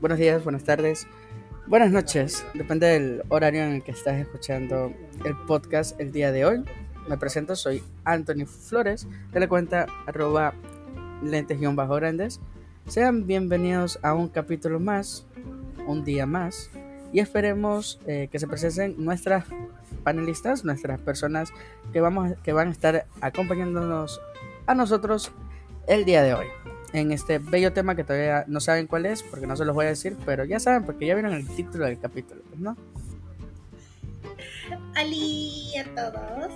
buenos días, buenas tardes, buenas noches. Depende del horario en el que estás escuchando el podcast el día de hoy. Me presento, soy Anthony Flores de la cuenta arroba lentes-grandes. Sean bienvenidos a un capítulo más, un día más, y esperemos eh, que se presenten nuestras panelistas, nuestras personas que, vamos, que van a estar acompañándonos a nosotros el día de hoy en este bello tema que todavía no saben cuál es, porque no se los voy a decir, pero ya saben, porque ya vieron el título del capítulo, ¿no? Ali a todos,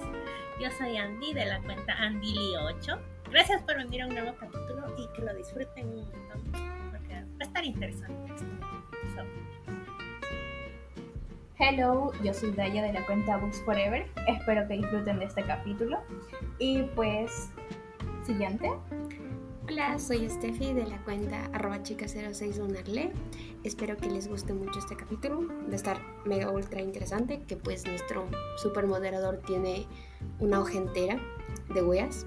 yo soy Andy de la cuenta AndyLi8. Gracias por venir a un nuevo capítulo y que lo disfruten un montón, porque va a estar interesante esto. Hello, yo soy Daya de la cuenta Books Forever. Espero que disfruten de este capítulo. Y pues, siguiente. Hola, soy Steffi de la cuenta arroba chica061arle. Espero que les guste mucho este capítulo. Va a estar mega ultra interesante. Que pues nuestro super moderador tiene una hoja entera de weas.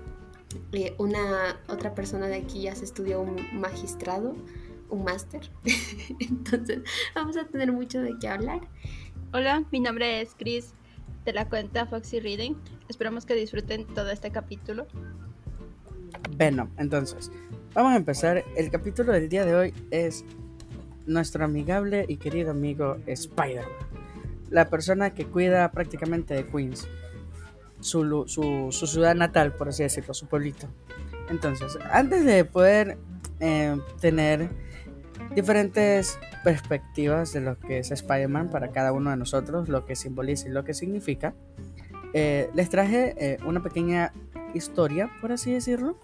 Eh, una otra persona de aquí ya se estudió un magistrado, un máster. Entonces vamos a tener mucho de qué hablar. Hola, mi nombre es Chris de la cuenta Foxy Reading. Esperamos que disfruten todo este capítulo. Venom. Entonces, vamos a empezar. El capítulo del día de hoy es nuestro amigable y querido amigo Spider-Man. La persona que cuida prácticamente de Queens. Su, su, ciudad natal, por así decirlo, su pueblito. Entonces, antes de poder eh, tener diferentes perspectivas de lo que es Spider-Man para cada uno de nosotros, lo que simboliza y lo que significa, eh, les traje eh, una pequeña historia, por así decirlo,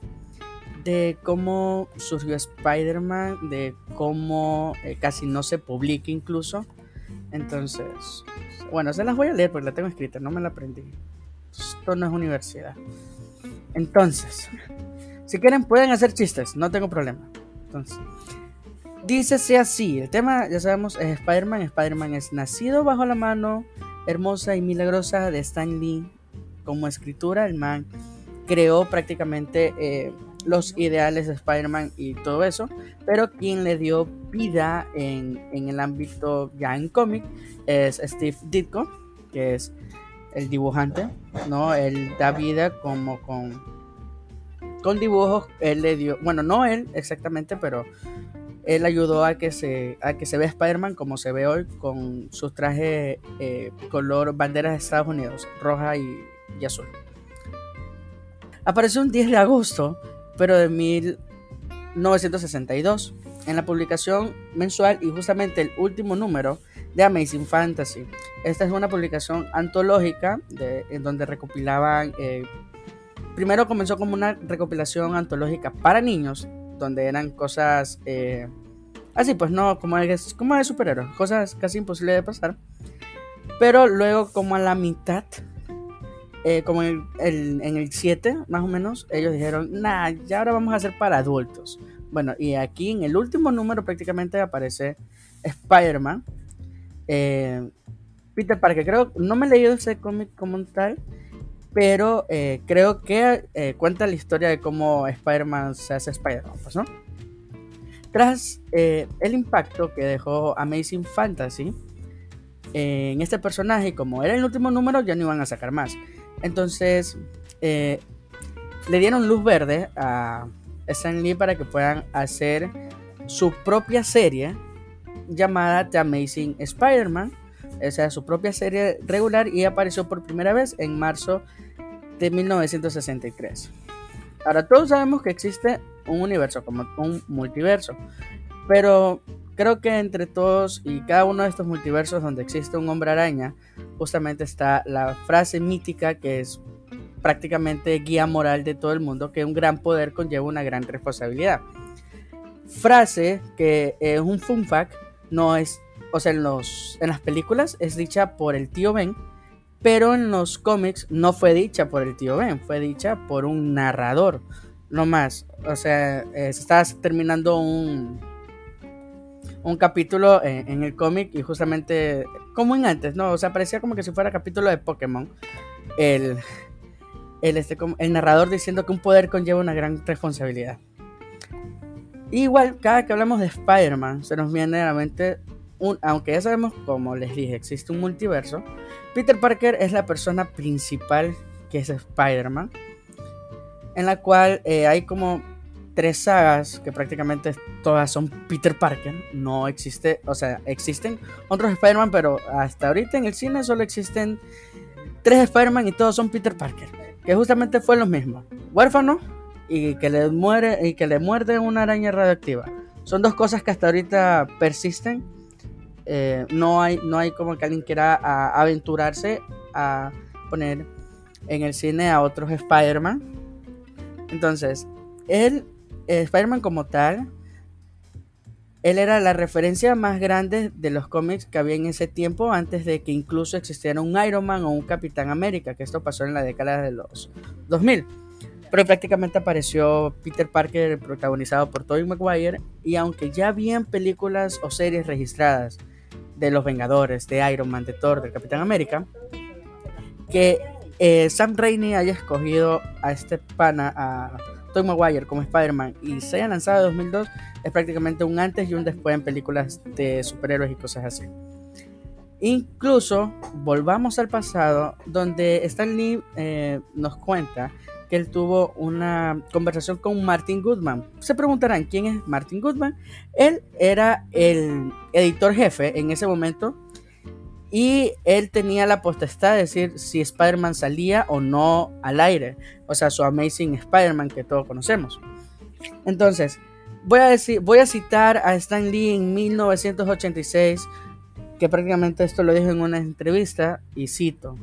de cómo surgió Spider-Man, de cómo eh, casi no se publica incluso. Entonces, bueno, se las voy a leer porque la tengo escrita, no me la aprendí. Esto no es universidad. Entonces, si quieren pueden hacer chistes, no tengo problema. Entonces, dícese así, el tema ya sabemos es Spider-Man. Spider-Man es nacido bajo la mano hermosa y milagrosa de Stan Lee como escritura. El man creó prácticamente eh, los ideales de Spider-Man y todo eso, pero quien le dio vida en, el ámbito ya en cómic es Steve Ditko, que es el dibujante, ¿no? Él da vida como con, con dibujos, él le dio, bueno, no él exactamente, pero él ayudó a que se, a que se vea Spider-Man como se ve hoy, con sus trajes eh, color banderas de Estados Unidos, roja y azul. Apareció un 10 de agosto, pero de 1962, en la publicación mensual y justamente el último número de Amazing Fantasy. Esta es una publicación antológica en donde recopilaban... Eh, primero comenzó como una recopilación antológica para niños, donde eran cosas... Eh, así pues, no, como de, como de superhéroes, cosas casi imposibles de pasar. Pero luego como a la mitad eh, como en el, 7, más o menos, ellos dijeron, nah, ya ahora vamos a hacer para adultos. Bueno, y aquí en el último número prácticamente aparece Spider-Man. Eh, Peter Parker, creo, no me he leído ese cómic como tal, pero eh, creo que cuenta la historia de cómo Spider-Man se hace Spider-Man, pues, ¿no? Tras el impacto que dejó Amazing Fantasy en este personaje, como era el último número, ya no iban a sacar más. Entonces, eh, le dieron luz verde a Stan Lee para que puedan hacer su propia serie llamada The Amazing Spider-Man. Esa es su propia serie regular y apareció por primera vez en marzo de 1963. Ahora todos sabemos que existe un universo como un multiverso, pero creo que entre todos y cada uno de estos multiversos donde existe un hombre araña, justamente está la frase mítica que es prácticamente guía moral de todo el mundo, que un gran poder conlleva una gran responsabilidad. Frase que es un fun fact, no es, o sea, en, los, en las películas es dicha por el tío Ben, pero en los cómics no fue dicha por el tío Ben, fue dicha por un narrador, no más. O sea, se está terminando un, un capítulo en, el cómic y justamente como en antes, ¿no? O sea, parecía como que si fuera capítulo de Pokémon. El, el, este, el narrador diciendo que un poder conlleva una gran responsabilidad. Igual, cada que hablamos de Spider-Man, se nos viene a la mente, un, aunque ya sabemos, como les dije, existe un multiverso, Peter Parker es la persona principal que es Spider-Man, en la cual eh, hay como tres sagas que prácticamente todas son Peter Parker. No existe, o sea, existen otros Spider-Man, pero hasta ahorita en el cine solo existen tres Spider-Man y todos son Peter Parker. Que justamente fue lo mismo. Huérfano y que le muere y que le muerde una araña radioactiva. Son dos cosas que hasta ahorita persisten. Eh, no, hay, no hay como que alguien quiera aventurarse a poner en el cine a otros Spider-Man. Entonces, él Spider-Man como tal, él era la referencia más grande de los cómics que había en ese tiempo, antes de que incluso existiera un Iron Man o un Capitán América, que esto pasó en la década de los 2000. Pero prácticamente apareció Peter Parker protagonizado por Tobey Maguire, y aunque ya habían películas o series registradas de los Vengadores, de Iron Man, de Thor, de Capitán América, que eh, Sam Raimi haya escogido a este pana, a Tom Maguire como Spider-Man y se haya lanzado en 2002 es prácticamente un antes y un después en películas de superhéroes y cosas así. Incluso volvamos al pasado donde Stan Lee eh, nos cuenta que él tuvo una conversación con Martin Goodman. Se preguntarán quién es Martin Goodman. Él era el editor jefe en ese momento y él tenía la potestad de decir si Spider-Man salía o no al aire. O sea, su Amazing Spider-Man que todos conocemos. Entonces, voy a, decir, voy a citar a Stan Lee en 1986, que prácticamente esto lo dijo en una entrevista, y cito.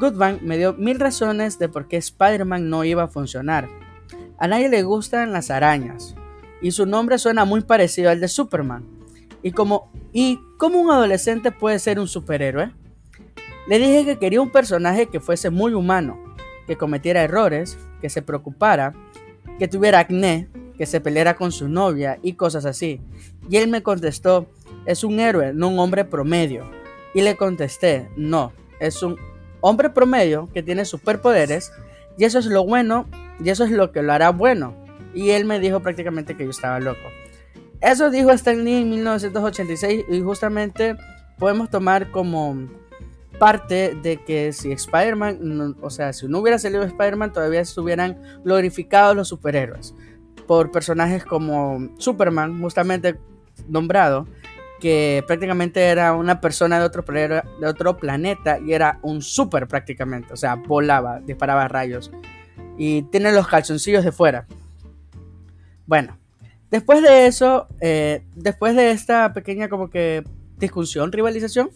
Goodman me dio mil razones de por qué Spider-Man no iba a funcionar. A nadie le gustan las arañas, y su nombre suena muy parecido al de Superman y como, ¿y cómo un adolescente puede ser un superhéroe? Le dije que quería un personaje que fuese muy humano, que cometiera errores, que se preocupara, que tuviera acné, que se peleara con su novia y cosas así. Y él me contestó, es un héroe, no un hombre promedio. Y le contesté, no, es un hombre promedio que tiene superpoderes y eso es lo bueno y eso es lo que lo hará bueno. Y él me dijo prácticamente que yo estaba loco. Eso dijo Stan Lee en 1986 y justamente podemos tomar como parte de que si Spider-Man, o sea, si no hubiera salido Spider-Man, todavía estuvieran glorificados los superhéroes por personajes como Superman, justamente nombrado, que prácticamente era una persona de otro, de otro planeta y era un super prácticamente, o sea, volaba, disparaba rayos y tiene los calzoncillos de fuera. Bueno, Después de eso, eh, después de esta pequeña como que discusión, rivalización,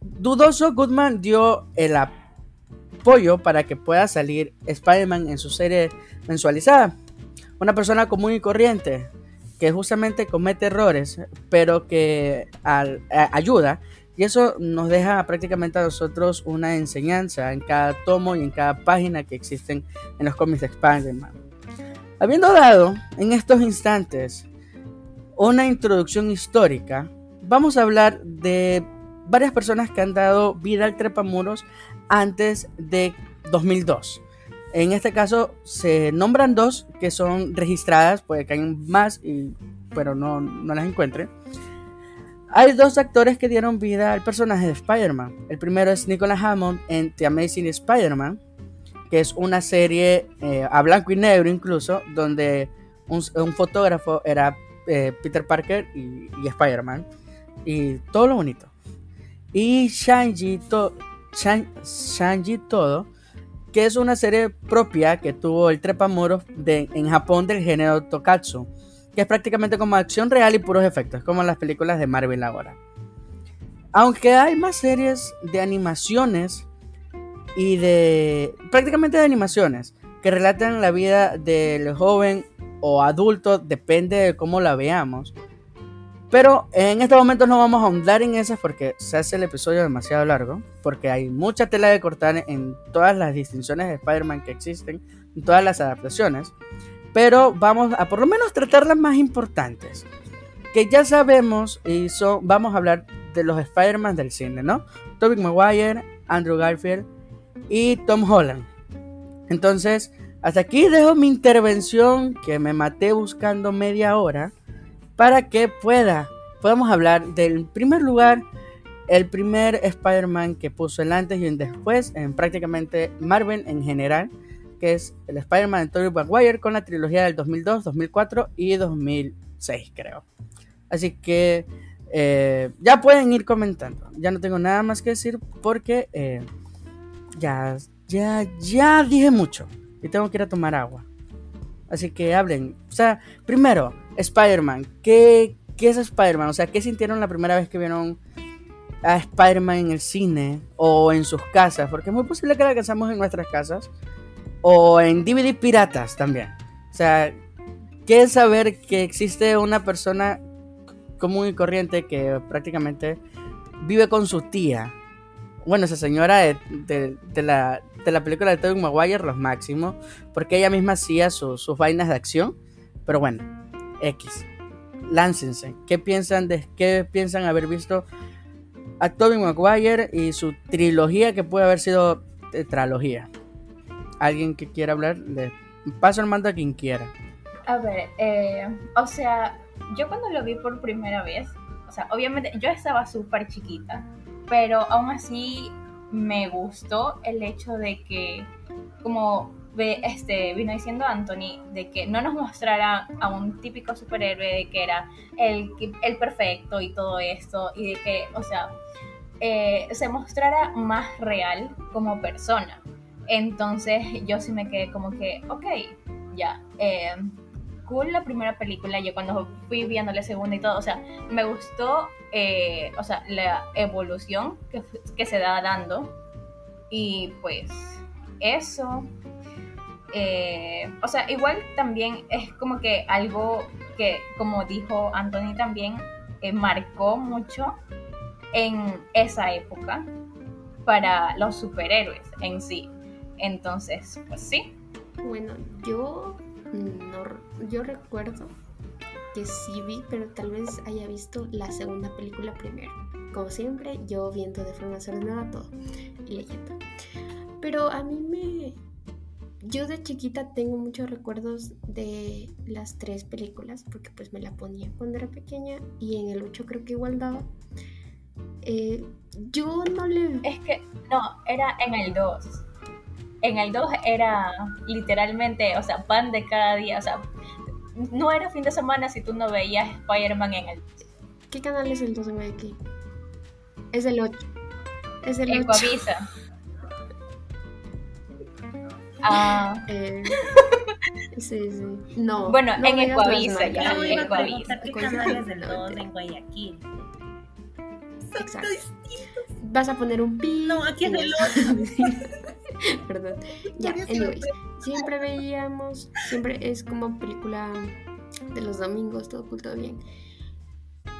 dudoso Goodman dio el apoyo para que pueda salir Spider-Man en su serie mensualizada. Una persona común y corriente que justamente comete errores, pero que ayuda. Y eso nos deja prácticamente a nosotros una enseñanza en cada tomo y en cada página que existen en los cómics de Spider-Man. Habiendo dado en estos instantes una introducción histórica, vamos a hablar de varias personas que han dado vida al trepamuros antes de 2002. En este caso se nombran dos que son registradas, puede que hay más, pero no, no las encuentre. Hay dos actores que dieron vida al personaje de Spider-Man. El primero es Nicolas Hammond en The Amazing Spider-Man, que es una serie eh, a blanco y negro incluso, donde un, fotógrafo era eh, Peter Parker y, Spider-Man, y todo lo bonito. Y Shanji, to, Todo, que es una serie propia que tuvo el Trepamuros de, en Japón del género Tokatsu, que es prácticamente como acción real y puros efectos, como las películas de Marvel ahora. Aunque hay más series de animaciones y de prácticamente de animaciones que relatan la vida del joven o adulto, depende de cómo la veamos. Pero en este momento no vamos a ahondar en esas porque se hace el episodio demasiado largo, porque hay mucha tela de cortar en todas las distinciones de Spider-Man que existen, en todas las adaptaciones. Pero vamos a por lo menos tratar las más importantes, que ya sabemos y son, vamos a hablar de los Spider-Man del cine, ¿no? Tobey Maguire, Andrew Garfield, y Tom Holland. Entonces, hasta aquí dejo mi intervención que me maté buscando media hora para que pueda, podamos hablar del primer lugar, el primer Spider-Man que puso el antes y el después en prácticamente Marvel en general, que es el Spider-Man de Tobey Maguire con la trilogía del 2002, 2004 y 2006 creo. Así que eh, ya pueden ir comentando. Ya no tengo nada más que decir porque eh, ya, ya, ya dije mucho y tengo que ir a tomar agua. Así que hablen. O sea, primero, Spider-Man. ¿Qué, ¿Qué es Spider-Man? O sea, ¿qué sintieron la primera vez que vieron a Spider-Man en el cine o en sus casas? Porque es muy posible que la alcanzamos en nuestras casas o en DVD piratas también. O sea, ¿qué es saber que existe una persona común y corriente que prácticamente vive con su tía? Bueno, esa señora de, la, de la película de Tobey Maguire, los máximos, porque ella misma hacía sus vainas de acción. Pero bueno, X. Láncense. ¿Qué piensan de qué piensan haber visto a Tobey Maguire y su trilogía que puede haber sido tetralogía? ¿Alguien que quiera hablar? Le paso el mando a quien quiera. A ver, eh, o sea, yo cuando lo vi por primera vez, o sea, obviamente yo estaba súper chiquita, pero aún así me gustó el hecho de que, como este, vino diciendo Anthony, de que no nos mostrara a un típico superhéroe de que era el, el perfecto y todo esto, y de que, o sea, eh, se mostrara más real como persona. Entonces yo sí me quedé como que, ok, ya. Eh, la primera película, yo cuando fui viendo la segunda y todo, o sea, me gustó, eh, o sea, la evolución que, que, se da dando. Y pues eso, eh, o sea, igual también es como que algo que, como dijo Anthony también, eh, marcó mucho en esa época para los superhéroes en sí. Entonces, pues sí. Bueno, yo no, yo recuerdo que sí vi, pero tal vez haya visto la segunda película primero. Como siempre, yo viendo de forma desordenada todo y leyendo. Pero a mí me... Yo de chiquita tengo muchos recuerdos de las tres películas, porque pues me la ponía cuando era pequeña y en el 8 creo que igual daba. Eh, yo no le... Es que, no, era en el 2 en el 2 era literalmente, o sea, pan de cada día, o sea, no era fin de semana si tú no veías Spider-Man en el ¿Qué canal es el 2 en aquí? Es el 8. Es el 8. Ecuavisa. ah. Eh, sí, sí. No. Bueno, no en Ecuavisa, ya. en Ecuavisa. ¿Qué canales del 2 en Guayaquil? Exacto. Vas a poner un pi. No, aquí es el 8. Perdón. Ya, anyways. Siempre veíamos, siempre es como película de los domingos, todo cool, todo bien.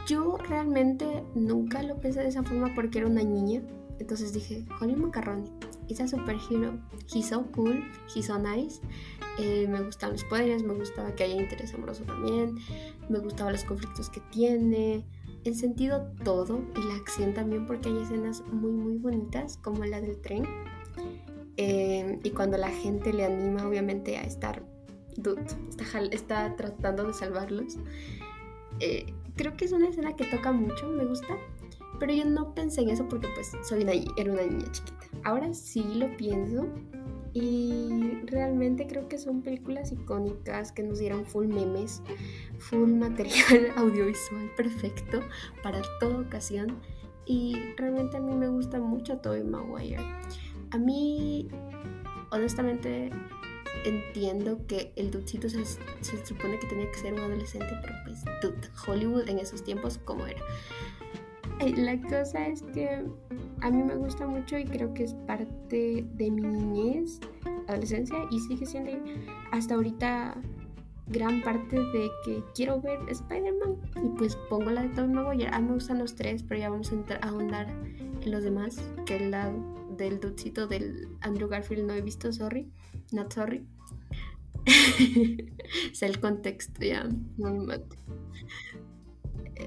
Yo realmente nunca lo pensé de esa forma porque era una niña. Entonces dije, Holly Macaroni, es a superhero. He's so cool, he's so nice. Eh, me gustan los poderes, me gustaba que haya interés amoroso también. Me gustaban los conflictos que tiene. En sentido todo y la acción también porque hay escenas muy muy bonitas como la del tren eh, y cuando la gente le anima, obviamente, a estar, está, está tratando de salvarlos. Eh, creo que es una escena que toca mucho, me gusta. Pero yo no pensé en eso porque pues soy una, era una niña chiquita. Ahora sí lo pienso y realmente creo que son películas icónicas que nos dieron full memes, full material audiovisual perfecto para toda ocasión. Y realmente a mí me gusta mucho Tobey Maguire. A mí, honestamente, entiendo que el dudcito se, supone que tenía que ser un adolescente, pero pues, dude, Hollywood en esos tiempos, ¿cómo era? La cosa es que a mí me gusta mucho y creo que es parte de mi niñez, adolescencia, y sigue siendo hasta ahorita gran parte de que quiero ver Spider-Man y pues pongo la de Tom Maguire. A mí me gustan los tres, pero ya vamos a ahondar en los demás, que el lado del dudcito del Andrew Garfield no he visto, sorry, not sorry. sé el contexto, ya, no me mate.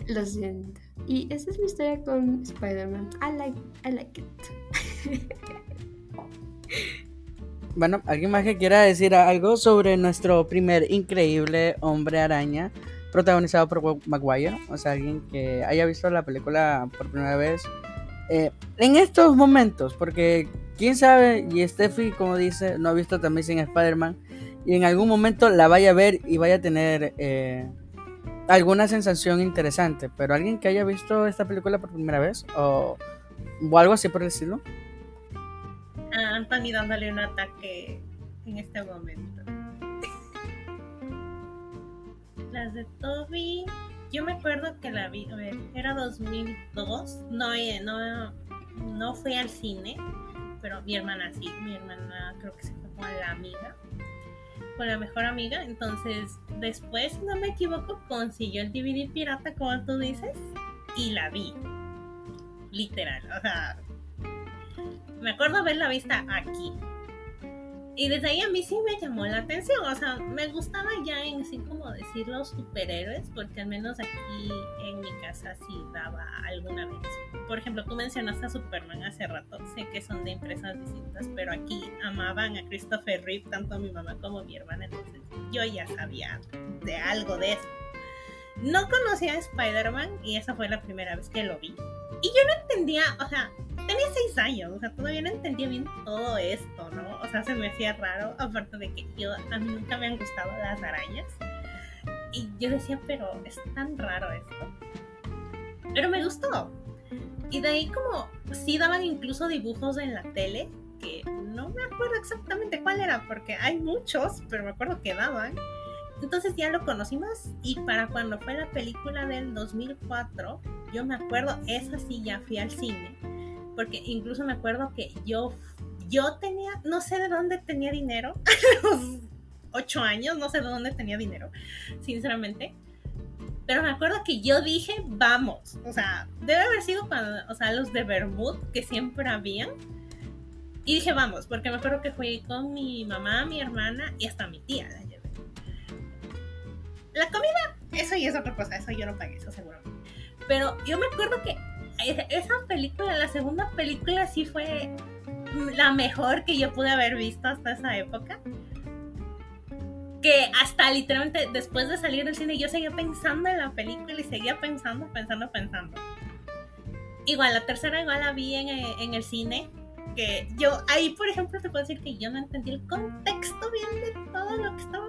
Lo siento. Y esa es mi historia con Spider-Man. I like, I like it. Bueno, ¿alguien más que quiera decir algo sobre nuestro primer increíble hombre araña protagonizado por Maguire? O sea, alguien que haya visto la película por primera vez eh, en estos momentos, porque quién sabe, y Steffi, como dice, no ha visto también sin Spider-Man, y en algún momento la vaya a ver y vaya a tener eh, alguna sensación interesante, pero alguien que haya visto esta película por primera vez o, o algo así por el estilo. A Anthony dándole un ataque en este momento. Las de Toby, yo me acuerdo que la vi, ver, era 2002, no, eh, no, no fui al cine, pero mi hermana sí, mi hermana creo que se fue con la amiga, con la mejor amiga, entonces después, no me equivoco, consiguió el DVD pirata, como tú dices, y la vi, literal, o sea, me acuerdo haberla vista aquí. Y desde ahí a mí sí me llamó la atención, o sea, me gustaba ya en sí como decir los superhéroes, porque al menos aquí en mi casa sí daba alguna vez. Por ejemplo, tú mencionaste a Superman hace rato, sé que son de empresas distintas, pero aquí amaban a Christopher Reeve, tanto mi mamá como mi hermana, entonces yo ya sabía de algo de eso. No conocía a Spider-Man y esa fue la primera vez que lo vi. Y yo no entendía, o sea, tenía seis años, o sea, todavía no entendía bien todo esto, ¿no? O sea, se me hacía raro, aparte de que yo, a mí nunca me han gustado las arañas. Y yo decía, pero es tan raro esto. Pero me gustó. Y de ahí como, sí daban incluso dibujos en la tele, que no me acuerdo exactamente cuál era, porque hay muchos, pero me acuerdo que daban. Entonces ya lo conocimos y para cuando fue la película del 2004, yo me acuerdo, esa sí ya fui al cine porque incluso me acuerdo que yo, yo tenía, no sé de dónde tenía dinero, a los años, no sé de dónde tenía dinero, sinceramente. Pero me acuerdo que yo dije, vamos, o sea, debe haber sido cuando, o sea, los de Bermud que siempre habían. Y dije, vamos, porque me acuerdo que fui con mi mamá, mi hermana y hasta mi tía la comida, eso y es otra cosa, eso yo no pagué, eso seguro. Pero yo me acuerdo que esa película, la segunda película sí fue la mejor que yo pude haber visto hasta esa época. Que hasta literalmente después de salir del cine yo seguía pensando en la película y seguía pensando, pensando, pensando. Igual, la tercera igual la vi en, en el cine. Que yo ahí, por ejemplo, te puedo decir que yo no entendí el contexto bien de todo lo que estaba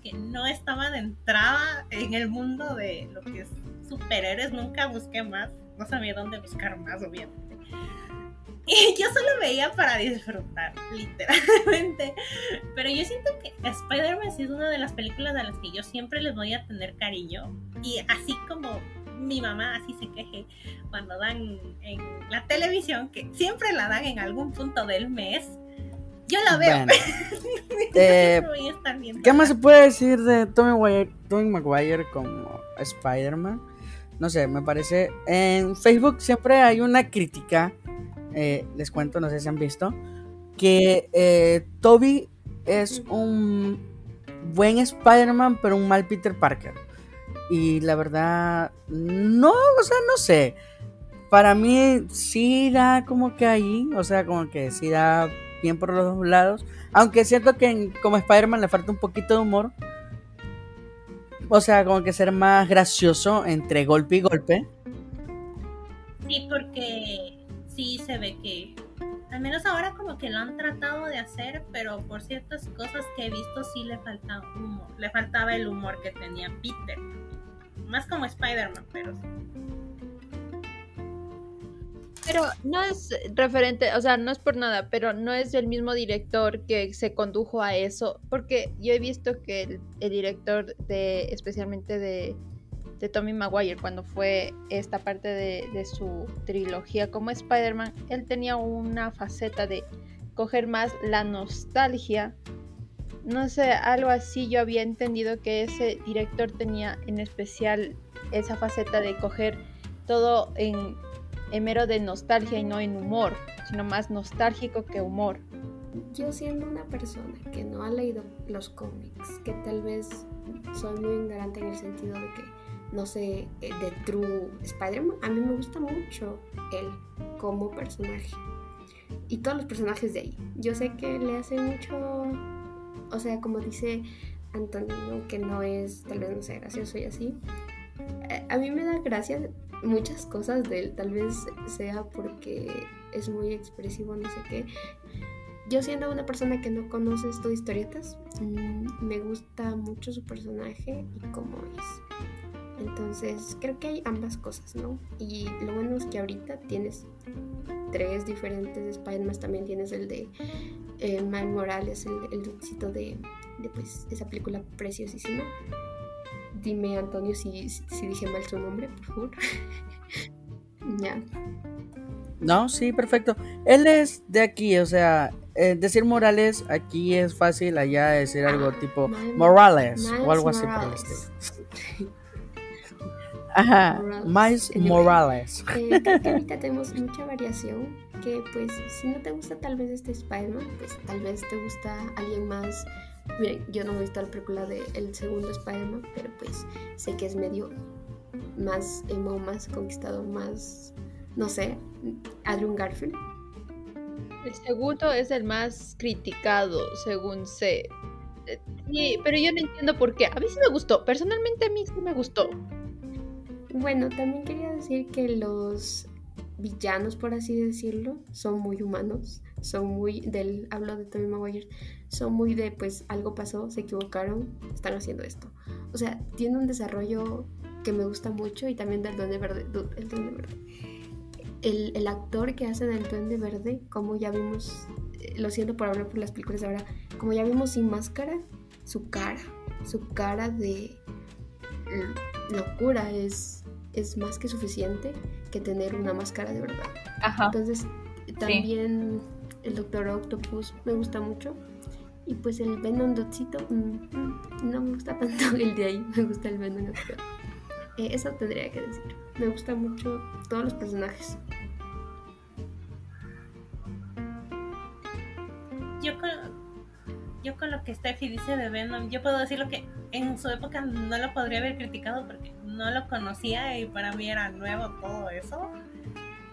porque no estaba de entrada en el mundo de lo que es superhéroes. Nunca busqué más no sabía dónde buscar más, obviamente. Y yo solo veía para disfrutar, literalmente. Pero yo siento que Spider-Man sí es una de las películas a las que yo siempre les voy a tener cariño. Y así como mi mamá así se queje cuando dan en la televisión, que siempre la dan en algún punto del mes, yo la veo. Bueno, eh, voy a estar viendo. ¿Qué más se puede decir de Tommy Maguire, Tommy Maguire como Spider-Man? no sé, me parece. En Facebook siempre hay una crítica, eh, les cuento, no sé si han visto, que eh, Toby es un buen Spider-Man, pero un mal Peter Parker. Y la verdad, no, o sea, no sé. Para mí sí da como que ahí, o sea, como que sí da bien por los dos lados. Aunque siento que en, como Spider-Man le falta un poquito de humor. O sea, como que ser más gracioso entre golpe y golpe. Sí, porque sí se ve que, al menos ahora como que lo han tratado de hacer, pero por ciertas cosas que he visto sí le faltaba humor, le faltaba el humor que tenía Peter. Más como Spider-Man, pero sí. Pero no es referente, o sea, no es por nada, pero no es el mismo director que se condujo a eso, porque yo he visto que el, el director de, especialmente de, de, Tommy Maguire, cuando fue esta parte de, de su trilogía como Spider-Man, él tenía una faceta de coger más la nostalgia. No sé, algo así yo había entendido que ese director tenía en especial esa faceta de coger todo en en mero de nostalgia y no en humor, sino más nostálgico que humor. Yo siendo una persona que no ha leído los cómics, que tal vez soy muy ignorante en el sentido de que no sé de True Spider-Man, a mí me gusta mucho él como personaje. y todos los personajes de ahí. Yo sé que le hace mucho, o sea, como dice Antonio, que no es, tal vez no sea gracioso y así. Eh, A mí me da gracia muchas cosas de él, tal vez sea porque es muy expresivo, no sé qué. Yo siendo una persona que no conoce esto historietas, mm, me gusta mucho su personaje y cómo es. Entonces, creo que hay ambas cosas, ¿no? Y lo bueno es que ahorita tienes tres diferentes Spider-Man. También tienes el de eh, Morales, el, el de, de, pues, esa película preciosísima. Dime, Antonio, si, dije mal su nombre, por favor. ya. No, sí, perfecto. Él es de aquí, o sea, eh, decir Morales aquí es fácil, allá decir algo tipo Miles- Morales o algo así por el. Ajá, Morales. Miles. Morales. Eh, creo que ahorita tenemos mucha variación. Que pues, si no te gusta tal vez este Spider-Man, pues tal vez te gusta alguien más. Miren, yo no he visto la película del el segundo Spider-Man, pero pues sé que es medio más emo, más conquistador, más. No sé, Andrew Garfield. El segundo es el más criticado, según sé. Eh, Sí, pero yo no entiendo por qué. A mí sí me gustó. Personalmente a mí sí me gustó. Bueno, también quería decir que los villanos, por así decirlo, son muy humanos. Son muy del, hablo de Tobey Maguire, son muy de, pues algo pasó, se equivocaron, están haciendo esto. O sea, tiene un desarrollo que me gusta mucho y también del Duende Verde. El, Duende Verde. el, el actor que hace del Duende Verde, como ya vimos, eh, lo siento por hablar por las películas ahora, como ya vimos sin máscara, su cara, su cara de locura es, es más que suficiente que tener una máscara de verdad. Ajá. Entonces, también el Doctor Octopus me gusta mucho. Y pues el Venom Dotcito, mm, mm, no me gusta tanto el de ahí, me gusta el Venom. Eh, eso tendría que decir. Me gusta mucho todos los personajes. Yo con, yo con lo que Steffi dice de Venom, yo puedo decir lo que en su época no lo podría haber criticado porque no lo conocía y para mí era nuevo todo eso.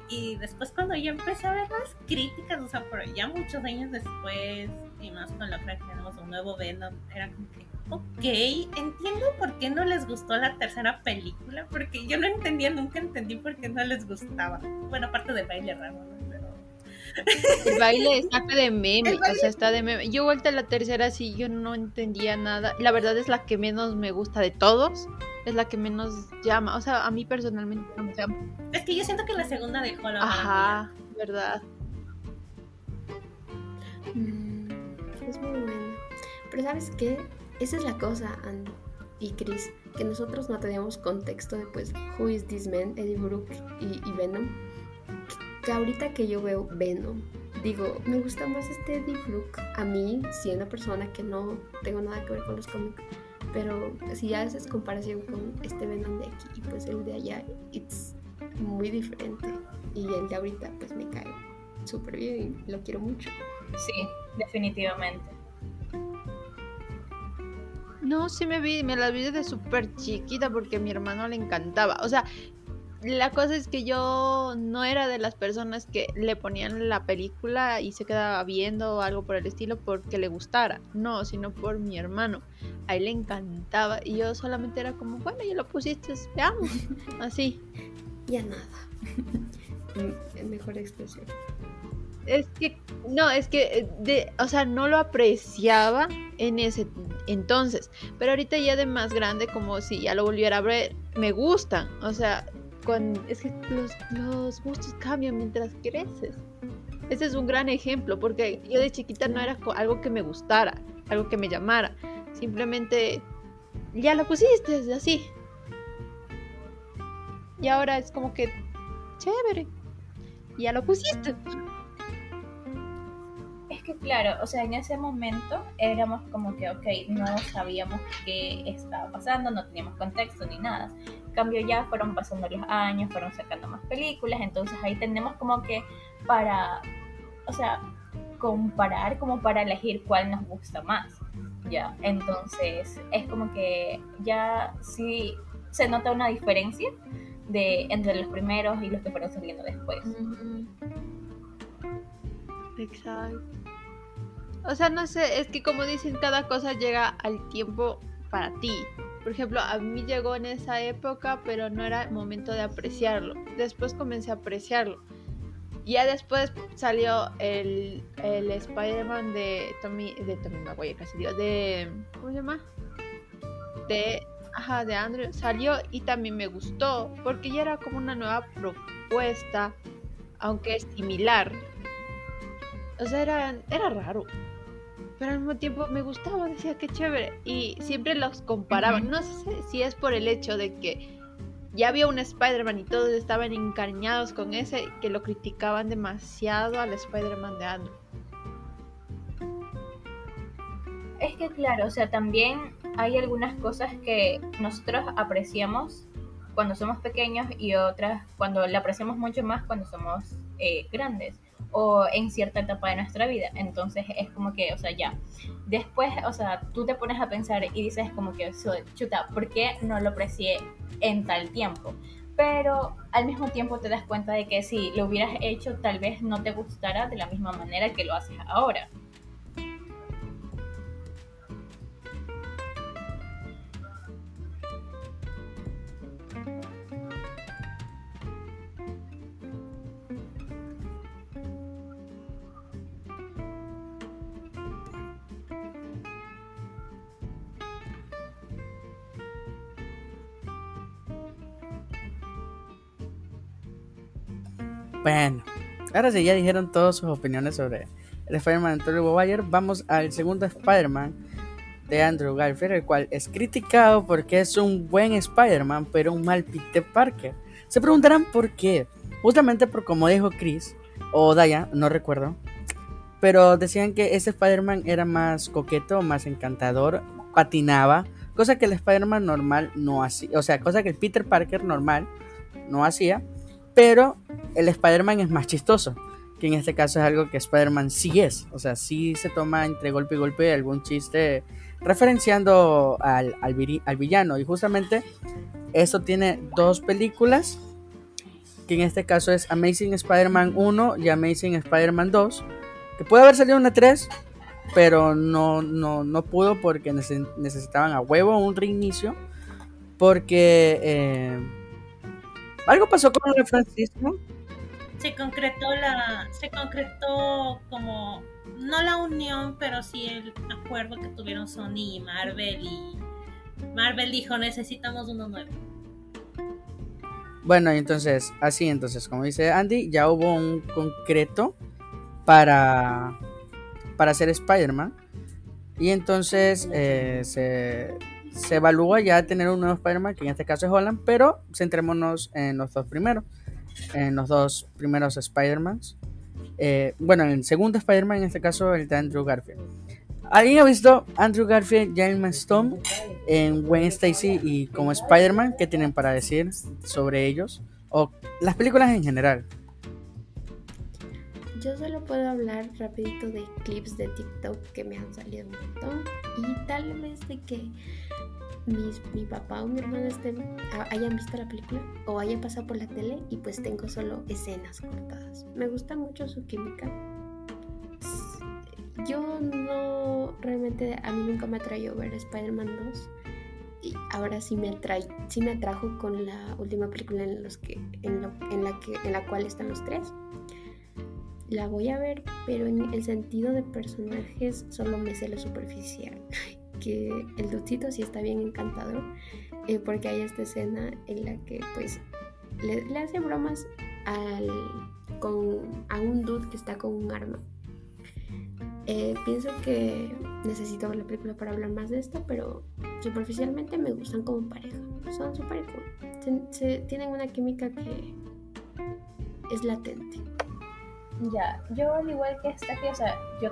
Y después cuando yo empecé a ver las críticas, o sea, pero ya muchos años después, y más con la que tenemos un nuevo Venom, era como que, ok, entiendo por qué no les gustó la tercera película, porque yo no entendía, nunca entendí por qué no les gustaba. Bueno, aparte del baile raro, ¿no? El baile está de meme, o sea, está de meme. Yo vuelta a la tercera sí, yo no entendía nada. La verdad es la que menos me gusta de todos. Es la que menos llama. O sea, a mí personalmente no me llama. Es que yo siento que la segunda dejó la Ajá, verdad. Mm, es muy bueno. Pero ¿sabes qué? Esa es la cosa, Andy y Chris, que nosotros no teníamos contexto de pues Who is this man, Eddie Brooke y, y Venom. Que ahorita que yo veo Venom, digo, me gusta más este Eddie Brooke a mí, siendo persona que no tengo nada que ver con los cómics. Pero si ya haces comparación con este Venom de aquí y pues el de allá, it's muy diferente. Y el de ahorita pues me cae súper bien y lo quiero mucho. Sí, definitivamente. No, sí me vi, me las vi desde súper chiquita porque a mi hermano le encantaba. O sea, la cosa es que yo no era de las personas que le ponían la película y se quedaba viendo o algo por el estilo porque le gustara. No, sino por mi hermano. A él le encantaba y yo solamente era como, bueno, ya lo pusiste, veamos. Así. Ya nada. Mejor expresión. Es que, no, es que, eh, de, o sea, no lo apreciaba en ese entonces. Pero ahorita ya de más grande, como si ya lo volviera a ver, me gusta. O sea, con, es que los, los gustos cambian mientras creces. Ese es un gran ejemplo, porque yo de chiquita no era algo que me gustara, algo que me llamara. Simplemente, ya lo pusiste, así. Y ahora es como que, chévere. Ya lo pusiste. Es que claro, o sea, en ese momento éramos como que, ok, no sabíamos qué estaba pasando, no teníamos contexto ni nada. Cambio ya fueron pasando los años, fueron sacando más películas, entonces ahí tenemos como que para, o sea, comparar como para elegir cuál nos gusta más. Ya, entonces es como que ya sí se nota una diferencia de entre los primeros y los que fueron saliendo después. Exacto. O sea, no sé, es que como dicen, cada cosa llega al tiempo para ti. Por ejemplo, a mí llegó en esa época, pero no era momento de apreciarlo. Después comencé a apreciarlo. Ya después salió el, el Spider-Man de Tommy, de Tommy Maguire, casi digo, de, ¿cómo se llama? De, ajá, de Andrew. Salió y también me gustó, porque ya era como una nueva propuesta, aunque es similar. O sea, era, era raro. Pero al mismo tiempo me gustaba, decía que chévere. Y siempre los comparaba. No sé si es por el hecho de que ya había un Spider-Man y todos estaban encariñados con ese, que lo criticaban demasiado al Spider-Man de Andrew. Es que claro, o sea, también hay algunas cosas que nosotros apreciamos cuando somos pequeños y otras cuando la apreciamos mucho más cuando somos eh, grandes o en cierta etapa de nuestra vida. Entonces es como que, o sea, ya. Después, o sea, tú te pones a pensar y dices como que, chuta, ¿por qué no lo aprecié en tal tiempo? Pero al mismo tiempo te das cuenta de que si lo hubieras hecho, tal vez no te gustara de la misma manera que lo haces ahora. Ahora sí ya dijeron todas sus opiniones sobre el Spider-Man de Tobey Maguire, vamos al segundo Spider-Man de Andrew Garfield, el cual es criticado porque es un buen Spider-Man, pero un mal Peter Parker. Se preguntarán por qué. Justamente por como dijo Chris, o Daya, no recuerdo. Pero decían que ese Spider-Man era más coqueto, más encantador, patinaba, cosa que el Spider-Man normal no hacía. O sea, cosa que el Peter Parker normal no hacía. Pero el Spider-Man es más chistoso, que en este caso es algo que Spider-Man sí es. O sea, sí se toma entre golpe y golpe algún chiste referenciando al, al, villano. Y justamente eso tiene dos películas, que en este caso es Amazing Spider-Man 1 y Amazing Spider-Man 2, que puede haber salido una 3, pero no, no, no pudo porque necesitaban a huevo un reinicio, porque... Eh, algo pasó con el Francisco. Se concretó la, se concretó como no la unión, pero sí el acuerdo que tuvieron Sony y Marvel y Marvel dijo necesitamos uno nuevo. Bueno, entonces, así entonces, como dice Andy, ya hubo un concreto para, para hacer Spider-Man. Y entonces eh, se, se evalúa ya tener un nuevo Spider-Man, que en este caso es Holland, pero centrémonos en los dos primeros, en los dos primeros Spider-Mans. Eh, bueno, en el segundo Spider-Man, en este caso el de Andrew Garfield. ¿Alguien ha visto Andrew Garfield Emma Stone en Gwen Stacy y como Spider-Man? ¿Qué tienen para decir sobre ellos? O las películas en general. Yo solo puedo hablar rapidito de clips de TikTok que me han salido un montón y tal vez de que mi papá o mi hermana hayan visto la película o hayan pasado por la tele y pues tengo solo escenas cortadas. Me gusta mucho su química. Yo no, realmente a mí nunca me atrajo ver Spider-Man 2 y ahora sí me atrae, sí me atrajo con la última película en, los que, en, la que, en la cual están los tres. La voy a ver, pero en el sentido de personajes solo me sé lo superficial. que el dudcito sí está bien encantador, eh, porque hay esta escena en la que pues le, hace bromas con, a un dude que está con un arma. Eh, pienso que necesito ver la película para hablar más de esto, pero superficialmente me gustan como pareja. Son súper cool. tienen una química que es latente. Ya, yo al igual que esta, o sea, yo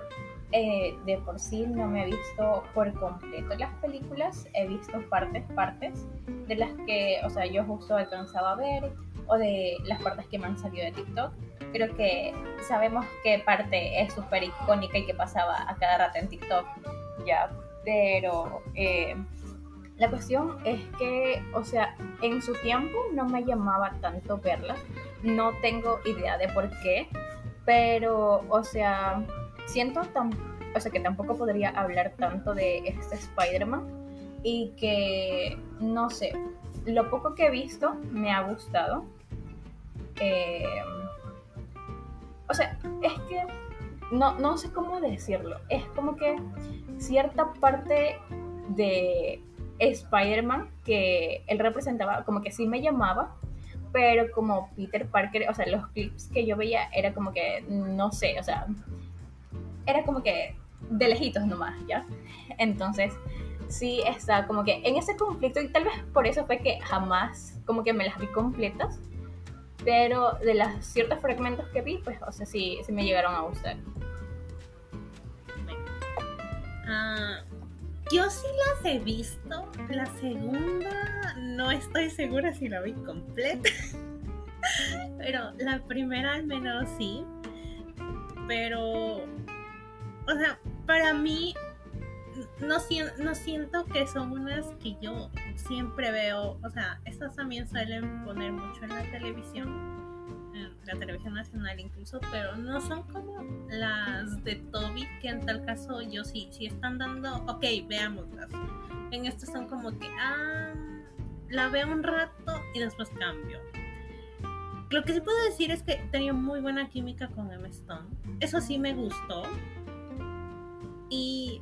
eh, de por sí no me he visto por completo las películas, he visto partes, partes de las que, o sea, yo justo alcanzaba a ver o de las partes que me han salido de TikTok. Creo que sabemos qué parte es súper icónica y que pasaba a cada rato en TikTok, ya, pero eh, la cuestión es que, o sea, en su tiempo no me llamaba tanto verlas, no tengo idea de por qué, Pero, o sea, siento tan, o sea, que tampoco podría hablar tanto de este Spider-Man y que, no sé, lo poco que he visto me ha gustado. Eh, o sea, es que no, no sé cómo decirlo. Es como que cierta parte de Spider-Man que él representaba, como que sí me llamaba, pero como Peter Parker, o sea, los clips que yo veía era como que, no sé, o sea, era como que de lejitos nomás, ¿ya? Entonces, sí está como que en ese conflicto, y tal vez por eso fue que jamás como que me las vi completas, pero de los ciertos fragmentos que vi, pues, o sea, sí, sí me llegaron a gustar. Ah, yo sí las he visto. La segunda no estoy segura si la vi completa. Pero la primera al menos sí. Pero, o sea, para mí no, no siento que son unas que yo siempre veo. O sea, estas también suelen poner mucho en la televisión la televisión nacional incluso, pero no son como las de Toby, que en tal caso yo sí, sí están dando, ok, veámoslas. En esto son como que, ah, la veo un rato y después cambio. Lo que sí puedo decir es que tenía muy buena química con Emma Stone. Eso sí me gustó. Y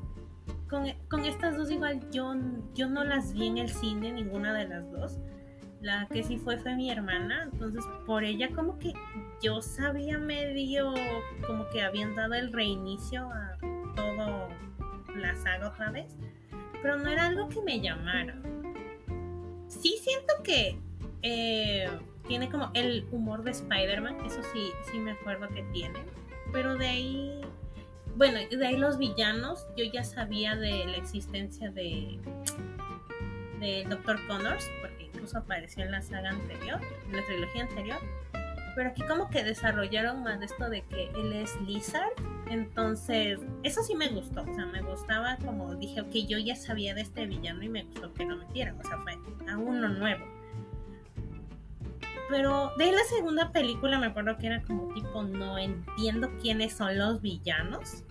con, con, estas dos igual yo, yo no las vi en el cine, ninguna de las dos la que sí fue fue mi hermana, entonces por ella como que yo sabía medio como que habían dado el reinicio a todo la saga otra vez, pero no era algo que me llamara. Sí siento que eh, tiene como el humor de Spider-Man, eso sí, sí me acuerdo que tiene, pero de ahí, bueno, de ahí los villanos, yo ya sabía de la existencia de, de Dr. Connors, apareció en la saga anterior, en la trilogía anterior. Pero aquí como que desarrollaron más de esto de que él es Lizard. Entonces, eso sí me gustó. O sea, me gustaba como dije, ok, yo ya sabía de este villano y me gustó que lo metieran. O sea, fue a uno nuevo. Pero de la segunda película me acuerdo que era como tipo, no entiendo quiénes son los villanos.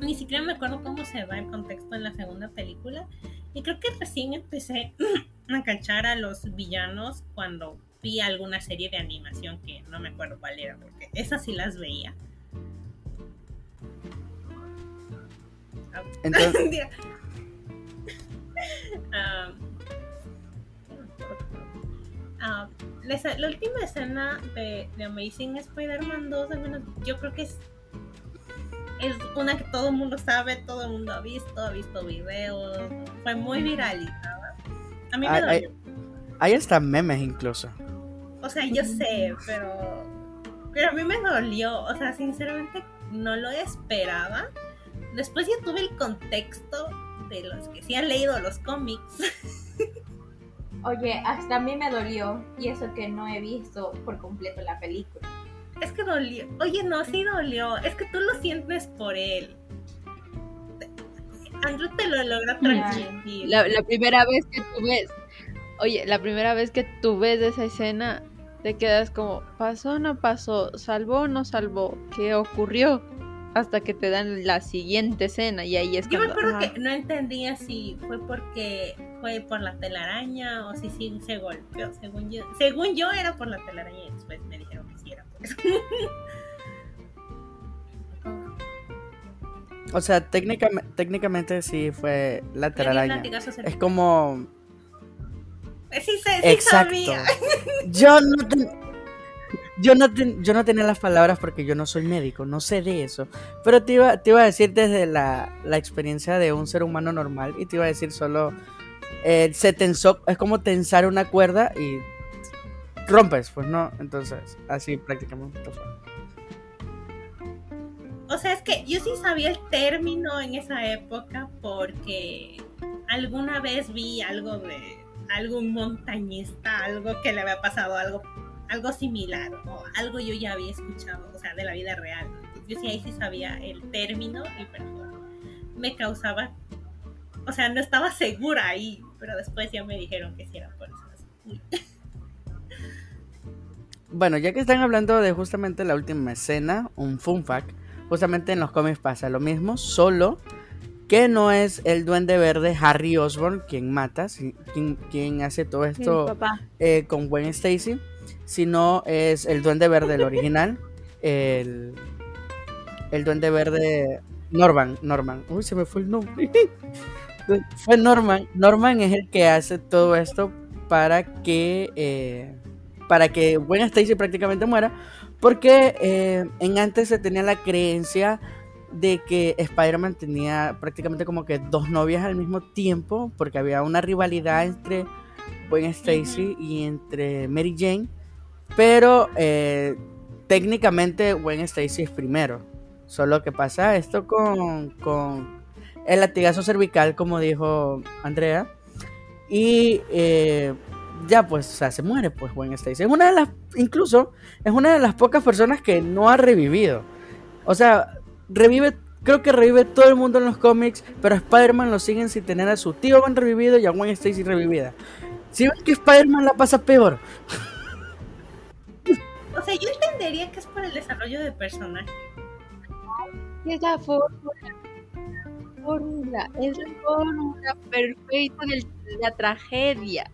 Ni siquiera me acuerdo cómo se va el contexto en la segunda película. Y creo que recién empecé cachar a los villanos cuando vi alguna serie de animación que no me acuerdo cuál era, porque esas sí las veía. Entonces... Ah, ah, la, última escena de, de Amazing Spider-Man 2, al menos yo creo que es es una que todo el mundo sabe, todo el mundo ha visto, ha visto videos, fue muy viralizada. A mí me dolió. Hay, hasta memes incluso. O sea, yo sé, pero, pero a mí me dolió, o sea, sinceramente no lo esperaba. Después ya tuve el contexto de los que sí han leído los cómics. Oye, hasta a mí me dolió y eso que no he visto por completo la película es que dolió. Oye, no, sí dolió. Es que tú lo sientes por él. Andrew te lo logra transmitir. La, la, primera vez que tú ves, oye, la primera vez que tú ves esa escena, te quedas como, pasó o no pasó, salvó o no salvó, ¿qué ocurrió? Hasta que te dan la siguiente escena y ahí es Yo me acuerdo que no entendía si fue porque fue por la telaraña o si sí se golpeó. Según yo, según yo era por la telaraña y después me dijeron o sea, técnicamente, técnicamente sí fue la telaraña. Es como... Sí, sí, Exacto. Yo no, yo, no yo no tenía las palabras porque yo no soy médico, no sé de eso. Pero te iba, te iba a decir desde la, la experiencia de un ser humano normal y te iba a decir solo... Eh, se tensó, es como tensar una cuerda y rompes, pues no. Entonces, así prácticamente fue. O sea, es que yo sí sabía el término en esa época porque alguna vez vi algo de algún montañista, algo que le había pasado algo, algo similar o algo yo ya había escuchado, o sea, de la vida real. Yo sí ahí sí sabía el término y pero me causaba, o sea, no estaba segura ahí, pero después ya me dijeron que sí era por eso. bueno, ya que están hablando de justamente la última escena, un fun fact, justamente en los cómics pasa lo mismo, solo que no es el duende verde Harry Osborn quien mata, quien, quien hace todo esto eh, con Gwen Stacy, sino es el duende verde, el original, el, el duende verde Norman, Norman, uy, se me fue el nombre, fue Norman, Norman es el que hace todo esto para que, eh, para que Gwen Stacy prácticamente muera, porque eh, en antes se tenía la creencia de que Spider-Man tenía prácticamente como que dos novias al mismo tiempo, porque había una rivalidad entre Gwen Stacy y entre Mary Jane, pero eh, técnicamente Gwen Stacy es primero. Solo que pasa esto con, con el latigazo cervical, como dijo Andrea, y eh, ya pues, o sea, se muere pues Gwen Stacy. Es una de las, incluso, es una de las pocas personas que no ha revivido. O sea, revive, creo que revive todo el mundo en los cómics, pero a Spider-Man lo siguen sin tener a su tío Ben revivido y a Gwen Stacy revivida. Si ven que Spider-Man la pasa peor. O sea, yo entendería que es por el desarrollo de personaje. Es la fórmula. Fórmula. Es la fórmula perfecta de la tragedia.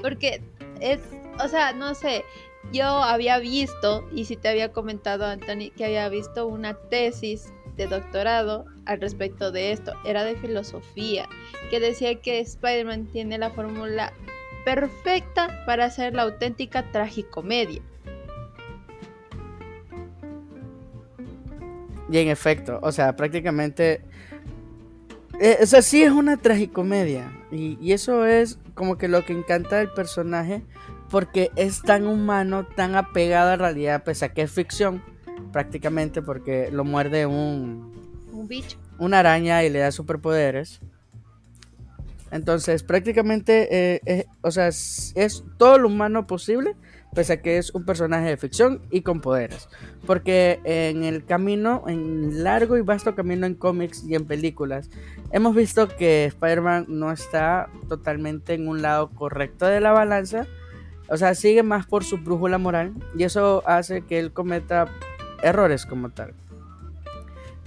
Porque es, o sea, no sé. Yo había visto, y si te había comentado, Anthony, que había visto una tesis de doctorado al respecto de esto. Era de filosofía, que decía que Spider-Man tiene la fórmula perfecta para hacer la auténtica tragicomedia. Y en efecto, o sea, prácticamente. eh, sí es una tragicomedia. Y, y eso es como que lo que encanta del personaje. Porque es tan humano, tan apegado a la realidad, pese a que es ficción, prácticamente, porque lo muerde un, Un bicho. una araña y le da superpoderes. Entonces, prácticamente, eh, es- o sea, es, es todo lo humano posible, pese a que es un personaje de ficción y con poderes. Porque en el camino, en largo y vasto camino en cómics y en películas, hemos visto que Spider-Man no está totalmente en un lado correcto de la balanza. O sea, sigue más por su brújula moral y eso hace que él cometa errores como tal.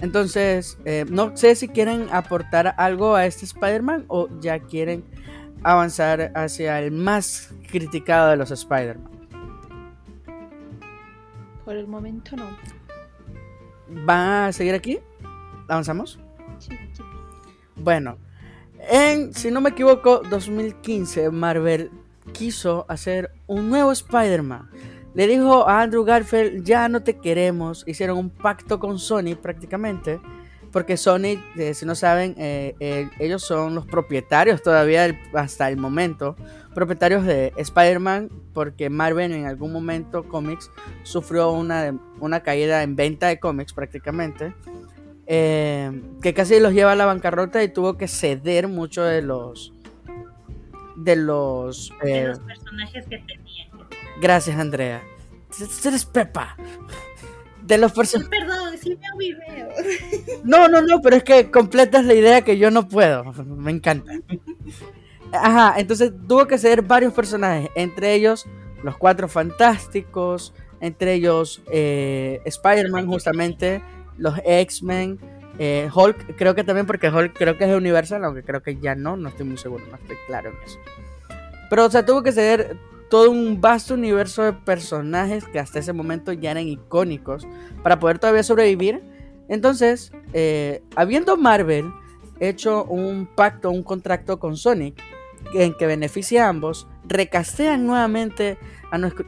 Entonces, eh, no sé si quieren aportar algo a este Spider-Man o ya quieren avanzar hacia el más criticado de los Spider-Man. Por el momento no. ¿Van a seguir aquí? ¿Avanzamos? Sí, sí. Bueno, en, si no me equivoco, 2015 Marvel quiso hacer un nuevo Spider-Man. Le dijo a Andrew Garfield, ya no te queremos. Hicieron un pacto con Sony prácticamente. Porque Sony, eh, si no saben, eh, eh, ellos son los propietarios todavía hasta el momento. Propietarios de Spider-Man. Porque Marvel en algún momento cómics sufrió una, una caída en venta de cómics prácticamente. eh, que casi los lleva a la bancarrota y tuvo que ceder mucho de los... De los... de eh, los personajes que tenían. Gracias, Andrea. Eres Pepa. De los personajes. Perdón, sí veo videos. No, no, no, pero es que completas la idea que yo no puedo. Me encanta. Ajá, entonces tuvo que ser varios personajes, entre ellos los cuatro fantásticos, entre ellos eh, Spider-Man, justamente, los X-Men, eh, Hulk, creo que también porque Hulk creo que es Universal, aunque creo que ya no, no estoy muy seguro, no estoy claro en eso. Pero, o sea, tuvo que ser todo un vasto universo de personajes que hasta ese momento ya eran icónicos para poder todavía sobrevivir. Entonces, eh, habiendo Marvel hecho un pacto, un contrato con Sonic, en que beneficia a ambos, recastean nuevamente a nuestro,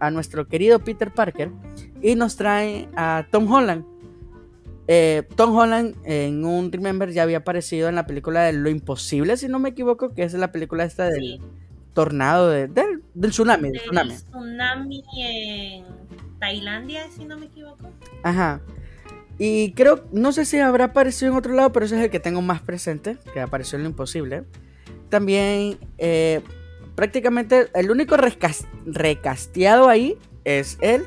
a nuestro querido Peter Parker y nos traen a Tom Holland. Eh, Tom Holland en un Remember ya había aparecido en la película de Lo Imposible, si no me equivoco, que es la película esta del Sí. tornado, de- del, del tsunami, del tsunami en Tailandia, si no me equivoco. Ajá. Y creo, no sé si habrá aparecido en otro lado, pero ese es el que tengo más presente, que apareció en Lo Imposible. También, eh, prácticamente, el único rescas- recasteado ahí es él.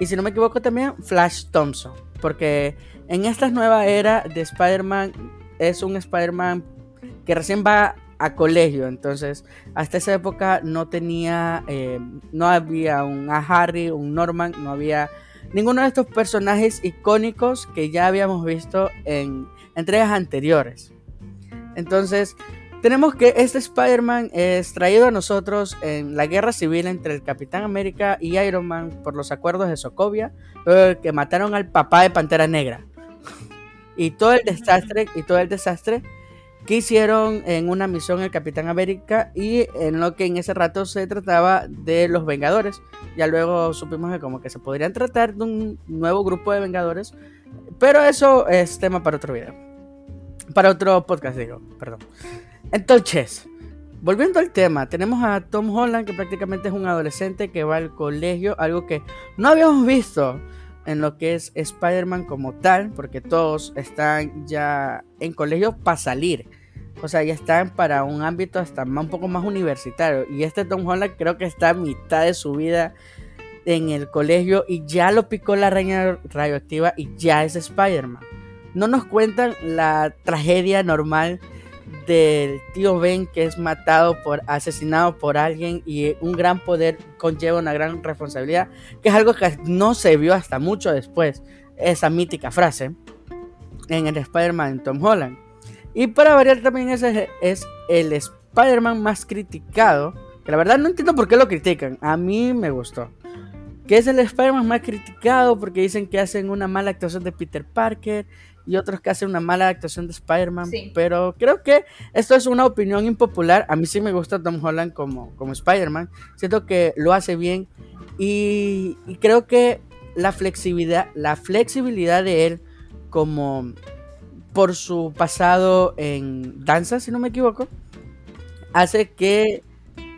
Y si no me equivoco también, Flash Thompson. Porque en esta nueva era de Spider-Man, es un Spider-Man que recién va a colegio. Entonces, hasta esa época no tenía, eh, no había un a Harry, un Norman, no había ninguno de estos personajes icónicos que ya habíamos visto en entregas anteriores. Entonces, tenemos que este Spider-Man es traído a nosotros en la guerra civil entre el Capitán América y Iron Man por los acuerdos de Sokovia, que mataron al papá de Pantera Negra. Y todo el desastre, y todo el desastre que hicieron en una misión el Capitán América y en lo que en ese rato se trataba de los Vengadores. Ya luego supimos que como que se podrían tratar de un nuevo grupo de Vengadores, pero eso es tema para otro video. Para otro podcast, digo, perdón. Entonces, volviendo al tema, tenemos a Tom Holland, que prácticamente es un adolescente que va al colegio, algo que no habíamos visto en lo que es Spider-Man como tal, porque todos están ya en colegio para salir. O sea, ya están para un ámbito hasta un poco más universitario. Y este Tom Holland creo que está a mitad de su vida en el colegio y ya lo picó la araña radioactiva y ya es Spider-Man. No nos cuentan la tragedia normal del tío Ben que es matado por asesinado por alguien y un gran poder conlleva una gran responsabilidad, que es algo que no se vio hasta mucho después, esa mítica frase en el Spider-Man Tom Holland. Y para variar también ese es el Spider-Man más criticado, que la verdad no entiendo por qué lo critican, a mí me gustó. Que es el Spider-Man más criticado porque dicen que hacen una mala actuación de Peter Parker y otros que hacen una mala actuación de Spider-Man. Pero creo que esto es una opinión impopular. A mí sí me gusta Tom Holland como, como Spider-Man. Siento que lo hace bien. Y, creo que la flexibilidad, la flexibilidad de él, como por su pasado en danza, si no me equivoco, hace que.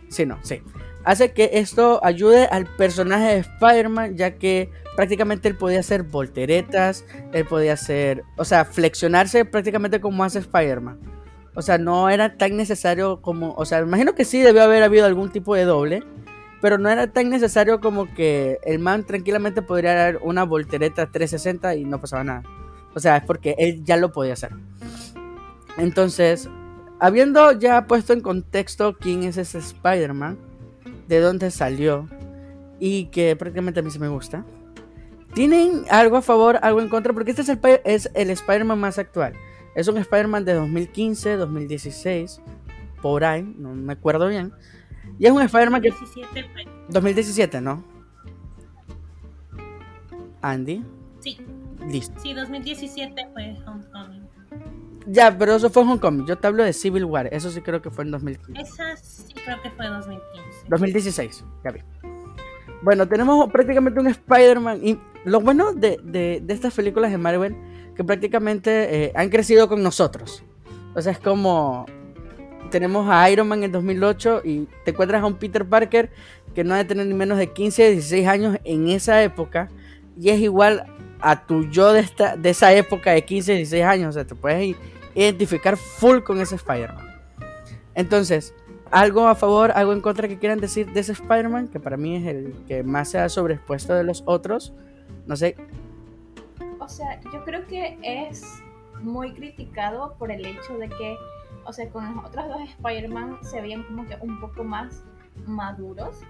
Sí, no, sí. Hace que esto ayude al personaje de Spider-Man, ya que prácticamente él podía hacer volteretas, él podía hacer, o sea, flexionarse prácticamente como hace Spider-Man. O sea, no era tan necesario como, o sea, imagino que sí debió haber habido algún tipo de doble, pero no era tan necesario como que el man tranquilamente podría dar una voltereta 360 y no pasaba nada. O sea, es porque él ya lo podía hacer. Entonces, habiendo ya puesto en contexto quién es ese Spider-Man, de dónde salió y que prácticamente a mí se me gusta, ¿Tienen algo a favor, algo en contra? Porque este es el, es el Spider-Man más actual. Es un Spider-Man de 2015, 2016, por ahí, no me acuerdo bien. Y es un Spider-Man que... 2017, ¿no? Andy. Sí. Listo. Sí, 2017 fue Homecoming. Ya, pero eso fue Homecoming. Yo te hablo de Civil War. Eso sí creo que fue en 2015. Esa sí creo que fue 2015. 2016, ya vi. Bueno, tenemos prácticamente un Spider-Man. Y lo bueno de, estas películas de Marvel, que prácticamente eh, han crecido con nosotros. O sea, es como. Tenemos a Iron Man en 2008 y te encuentras a un Peter Parker que no ha de tener ni menos de 15, 16 años en esa época. Y es igual a tu yo de, esta, de esa época de 15, 16 años. O sea, te puedes identificar full con ese Spider-Man. Entonces, ¿Algo a favor, algo en contra que quieran decir de ese Spider-Man? Que para mí es el que más se ha sobreexpuesto de los otros. No sé. O sea, yo creo que es muy criticado por el hecho de que, o sea, con los otros dos Spider-Man se veían como que un poco más maduros,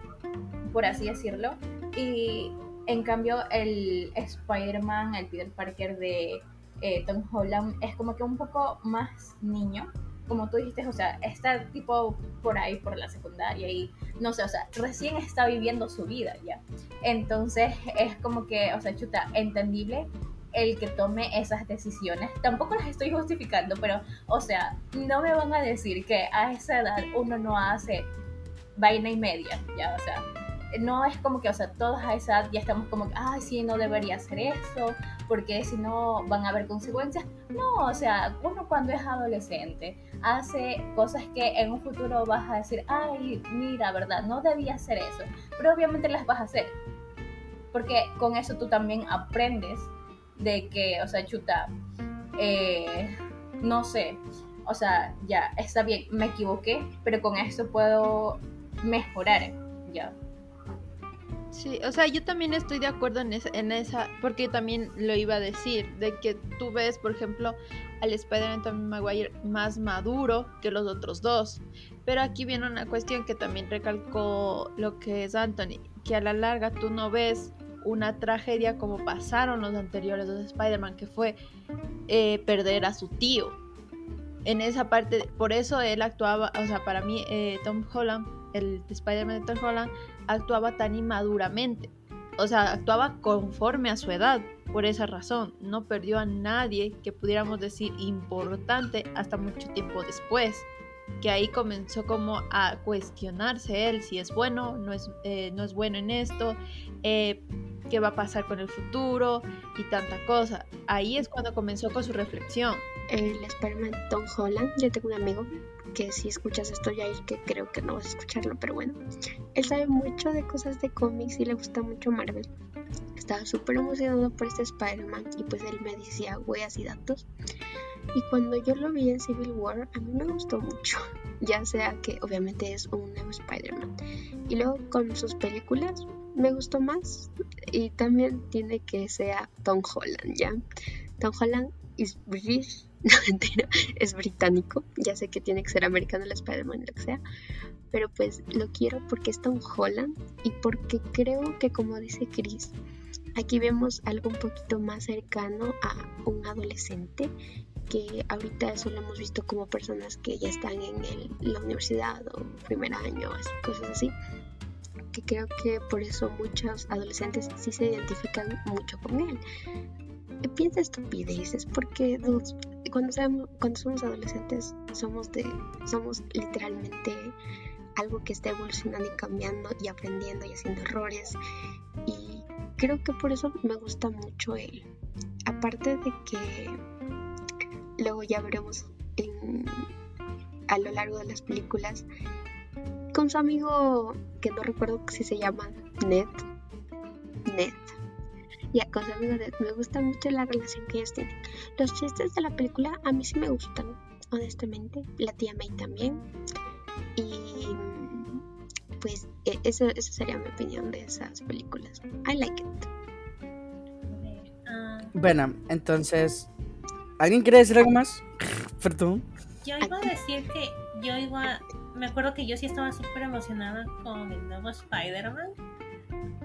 por así decirlo. Y en cambio, el Spider-Man, el Peter Parker de eh, Tom Holland, es como que un poco más niño como tú dijiste, o sea, está tipo por ahí, por la secundaria y no sé, o sea, recién está viviendo su vida ya. Entonces es como que, o sea, chuta, entendible el que tome esas decisiones. Tampoco las estoy justificando, pero, o sea, no me van a decir que a esa edad uno no hace vaina y media, ya, o sea, no es como que, o sea, todos a esa ya estamos como ay, sí, no debería hacer eso, porque si no van a haber consecuencias. No, o sea, uno cuando es adolescente hace cosas que en un futuro vas a decir, ay, mira, ¿verdad? No debía hacer eso, pero obviamente las vas a hacer, porque con eso tú también aprendes de que, o sea, chuta, eh, no sé, o sea, ya, está bien, me equivoqué, pero con esto puedo mejorar, ya. Sí, o sea, yo también estoy de acuerdo en esa, en esa, porque también lo iba a decir, de que tú ves, por ejemplo, al Spider-Man Tobey Maguire más maduro que los otros dos. Pero aquí viene una cuestión que también recalcó lo que es Anthony, que a la larga tú no ves una tragedia como pasaron los anteriores dos Spider-Man, que fue eh, perder a su tío. En esa parte, por eso él actuaba, o sea, para mí eh, Tom Holland, el Spider-Man de Tom Holland, actuaba tan inmaduramente. O sea, actuaba conforme a su edad. Por esa razón, no perdió a nadie que pudiéramos decir importante hasta mucho tiempo después. Que ahí comenzó como a cuestionarse él si es bueno, no es, eh, no es bueno en esto, eh, qué va a pasar con el futuro y tanta cosa. Ahí es cuando comenzó con su reflexión. El Spider-Man Tom Holland, yo tengo un amigo que si escuchas esto ya y que creo que no vas a escucharlo, pero bueno, él sabe mucho de cosas de cómics y le gusta mucho Marvel. Estaba súper emocionado por este Spider-Man y pues él me decía huellas y datos. Y cuando yo lo vi en Civil War, a mí me gustó mucho, ya sea que obviamente es un nuevo Spider-Man. Y luego con sus películas me gustó más y también tiene que sea Tom Holland, ¿ya? Tom Holland es British, no es británico, ya sé que tiene que ser americano el Spider-Man, lo que sea, pero pues lo quiero porque es Tom Holland y porque creo que como dice Chris, aquí vemos algo un poquito más cercano a un adolescente que ahorita eso lo hemos visto como personas que ya están en la universidad o primer año, así, cosas así que creo que por eso muchos adolescentes sí se identifican mucho con él. Piensa estupideces porque cuando, cuando somos adolescentes somos, de, somos literalmente algo que está evolucionando y cambiando y aprendiendo y haciendo errores y creo que por eso me gusta mucho él. Aparte de que luego ya veremos a lo largo de las películas con su amigo que no recuerdo si se llama Ned. Ned. Su amigo Ned. Me gusta mucho la relación que ellos tienen. Los chistes de la película a mí sí me gustan, honestamente. La tía May también. Y pues e, eso, eso sería mi opinión de esas películas. I like it. Bueno, entonces, ¿alguien quiere decir algo más? Perdón. Yo iba a decir que yo iba me acuerdo que yo sí estaba súper emocionada con el nuevo Spider-Man,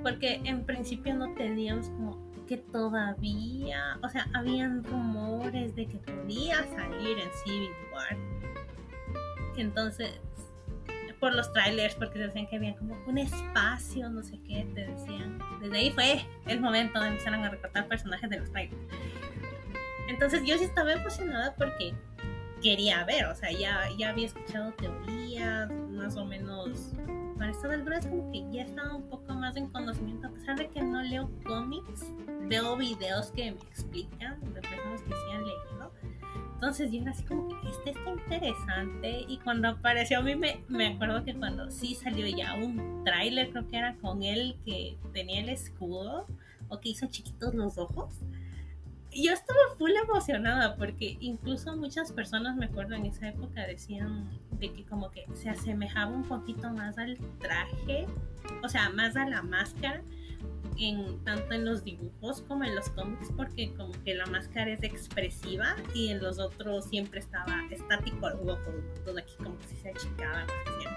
porque en principio no teníamos como que todavía, o sea, habían rumores de que podía salir en Civil War. Entonces, por los trailers, porque decían que había como un espacio, no sé qué, te decían. Desde ahí fue el momento de empezar a recortar personajes de los trailers. Entonces yo sí estaba emocionada porque quería ver, o sea, ya, ya había escuchado teorías, más o menos, para estas alturas como que ya estaba un poco más en conocimiento, a pesar de que no leo cómics, veo videos que me explican de personas que sí han leído. Entonces yo era así como que este está interesante y cuando apareció a mí me, me acuerdo que cuando sí salió ya un tráiler, creo que era con él que tenía el escudo o que hizo chiquitos los ojos yo estaba full emocionada porque incluso muchas personas, me acuerdo en esa época, decían de que como que se asemejaba un poquito más al traje, o sea, más a la máscara, en, tanto en los dibujos como en los cómics, porque como que la máscara es expresiva y en los otros siempre estaba estático el todo aquí como que se achicaba,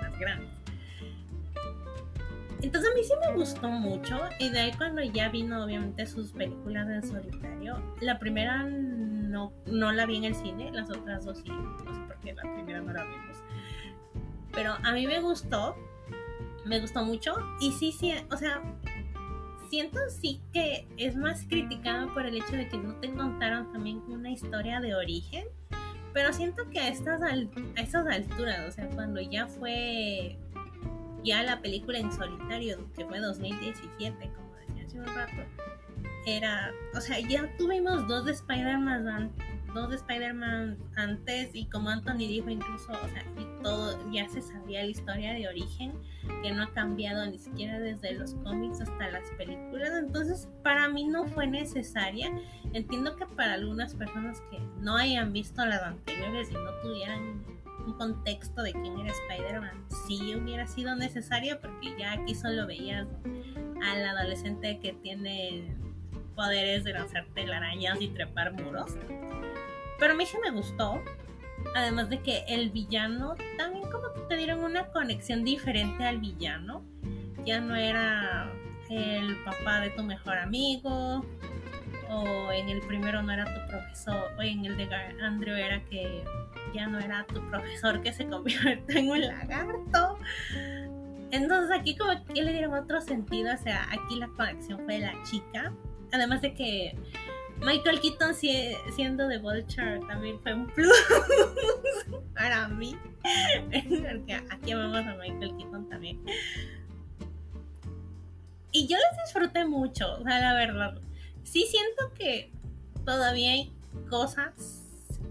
más grande. Entonces a mí sí me gustó mucho y de ahí cuando ya vino obviamente sus películas en solitario, la primera no, no la vi en el cine, las otras dos sí, no sé por qué la primera no la vimos. Pero a mí me gustó, me gustó mucho y sí, sí, o sea, siento sí que es más criticada por el hecho de que no te contaron también una historia de origen, pero siento que a estas, a estas alturas, o sea, cuando ya fue ya la película en solitario, que fue 2017, como decía hace un rato, era, o sea, ya tuvimos dos de Spider-Man dos de Spider-Man antes y como Anthony dijo incluso, o sea, y todo ya se sabía la historia de origen que no ha cambiado ni siquiera desde los cómics hasta las películas, entonces para mí no fue necesaria. Entiendo que para algunas personas que no hayan visto las anteriores y no tuvieran un contexto de quién era Spider-Man sí hubiera sido necesario porque ya aquí solo veías al adolescente que tiene poderes de lanzar telarañas y trepar muros. Pero a mí sí me gustó. Además de que el villano también como que te dieron una conexión diferente al villano. Ya no era el papá de tu mejor amigo. O en el primero no era tu profesor. O en el de Andrew era que ya no era tu profesor que se convirtió en un lagarto. Entonces aquí como que le dieron otro sentido. O sea, aquí la conexión fue de la chica. Además de que Michael Keaton siendo de Vulture también fue un plus para mí. Porque aquí amamos a Michael Keaton también. Y yo les disfruté mucho, o sea, la verdad. Sí siento que todavía hay cosas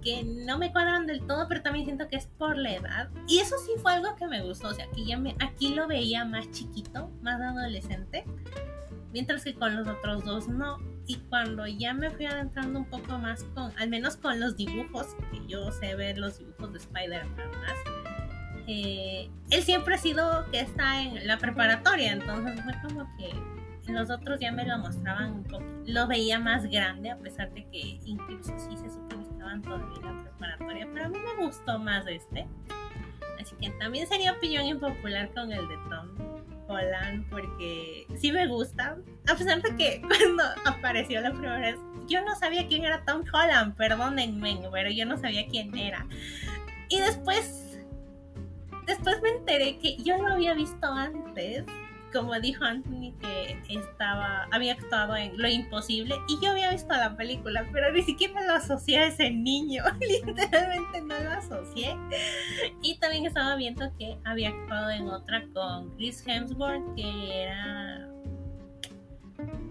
que no me cuadran del todo, pero también siento que es por la edad. Y eso sí fue algo que me gustó, o sea, que ya me, aquí lo veía más chiquito, más adolescente, mientras que con los otros dos no. Y cuando ya me fui adentrando un poco más con, al menos con los dibujos, que yo sé ver los dibujos de Spider-Man más, eh, él siempre ha sido que está en la preparatoria, entonces fue como que los otros ya me lo mostraban un poco, lo veía más grande, a pesar de que incluso sí se supone todavía en la preparatoria, pero a mí me gustó más este. Así que también sería opinión impopular con el de Tom Holland porque sí me gusta. A pesar de que cuando apareció la primera vez, yo no sabía quién era Tom Holland, perdónenme, pero yo no sabía quién era. Y después, después me enteré que yo lo había visto antes como dijo Anthony que estaba había actuado en Lo Imposible y yo había visto la película, pero ni siquiera lo asocié a ese niño, literalmente no lo asocié. Y también estaba viendo que había actuado en otra con Chris Hemsworth que era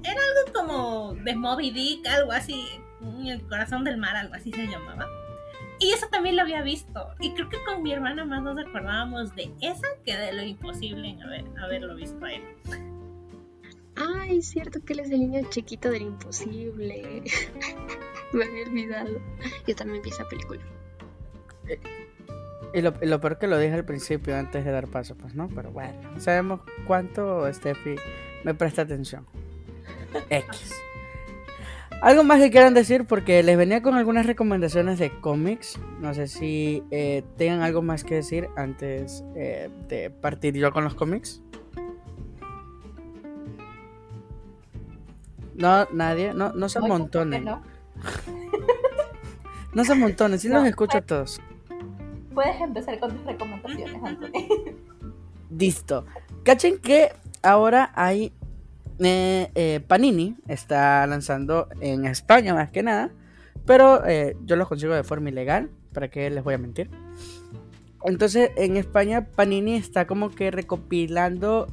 era algo como de Moby Dick, algo así, el corazón del mar, algo así se llamaba. Y eso también lo había visto. Y creo que con mi hermana más nos acordábamos de esa que de lo imposible en haber, haberlo visto a él. Ay, es cierto que él es el niño chiquito del imposible. Me había olvidado. Yo también vi esa película. Y lo, lo, peor que lo dije al principio antes de dar paso, pues no, pero bueno, sabemos cuánto Steffi me presta atención. X. Algo más que quieran decir porque les venía con algunas recomendaciones de cómics. No sé si eh, tengan algo más que decir antes eh, de partir yo con los cómics. No, nadie, no, no se amontonen. No, no se amontonen, sí los escucho a todos. Puedes empezar con tus recomendaciones, Anthony. Listo. Cachen que ahora hay eh, eh, Panini está lanzando en España más que nada, pero eh, yo los consigo de forma ilegal, para que les voy a mentir. Entonces en España Panini está como que recopilando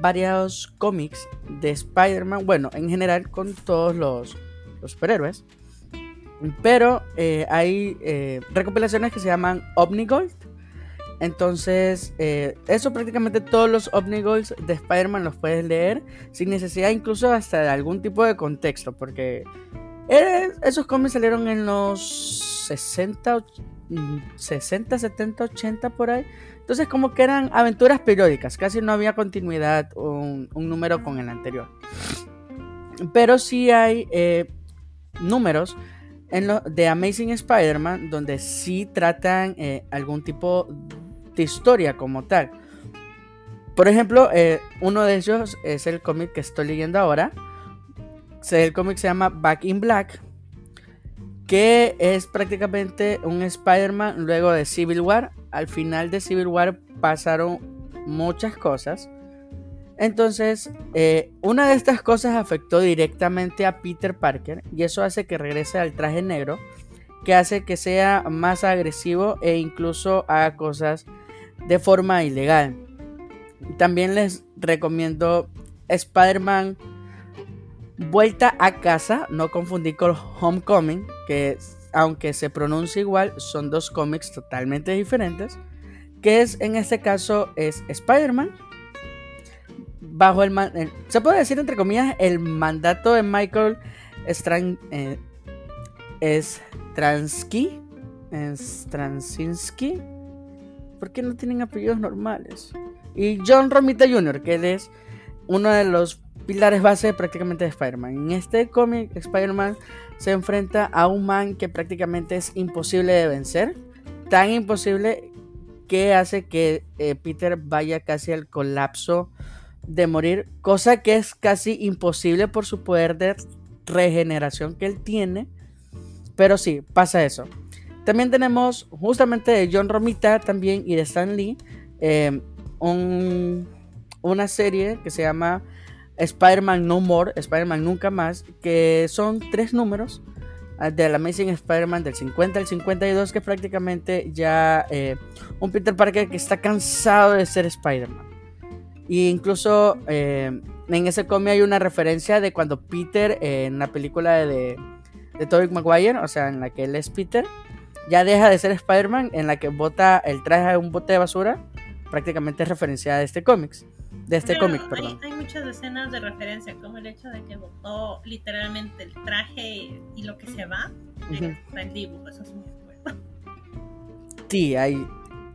varios cómics de Spider-Man, bueno, en general con todos los, los superhéroes, pero hay recopilaciones que se llaman Omnigold entonces, eh, eso prácticamente todos los Omnigols de Spider-Man los puedes leer sin necesidad incluso hasta de algún tipo de contexto, porque esos cómics salieron en los 60, 60, 70, 80 por ahí. Entonces como que eran aventuras periódicas, casi no había continuidad un, un número con el anterior. Pero sí hay eh, números en lo, de Amazing Spider-Man donde sí tratan eh, algún tipo de historia como tal. Por ejemplo, eh, uno de ellos es el cómic que estoy leyendo ahora. El cómic se llama Back in Black. Que es prácticamente un Spider-Man luego de Civil War. Al final de Civil War pasaron muchas cosas. Entonces, eh, una de estas cosas afectó directamente a Peter Parker. Y eso hace que regrese al traje negro. Que hace que sea más agresivo e incluso haga cosas de forma ilegal. También les recomiendo Spider-Man Vuelta a casa, no confundir con Homecoming, que aunque se pronuncia igual, son dos cómics totalmente diferentes. Que es en este caso es Spider-Man bajo el, se puede decir entre comillas el mandato de Michael Strang, eh, Stransky, Stransinski ¿Por qué no tienen apellidos normales? Y John Romita Jr., que él es uno de los pilares base prácticamente de Spider-Man. En este cómic, Spider-Man se enfrenta a un man que prácticamente es imposible de vencer. Tan imposible que hace que eh, Peter vaya casi al colapso de morir, cosa que es casi imposible por su poder de regeneración que él tiene. Pero sí, pasa eso. También tenemos justamente de John Romita también y de Stan Lee eh, una serie que se llama Spider-Man No More, Spider-Man Nunca Más, que son tres números ah, del Amazing Spider-Man del 50 al 52, que prácticamente ya eh, un Peter Parker que está cansado de ser Spider-Man. E incluso eh, en ese cómic hay una referencia de cuando Peter en la película de, de Tobey Maguire, o sea, en la que él es Peter, ya deja de ser Spider-Man, en la que bota el traje a un bote de basura, prácticamente es referencia de este cómic de este cómic, perdón. Hay, muchas escenas de referencia, como el hecho de que botó literalmente el traje y lo que se va en el dibujo, eso es muy bueno. Sí, hay,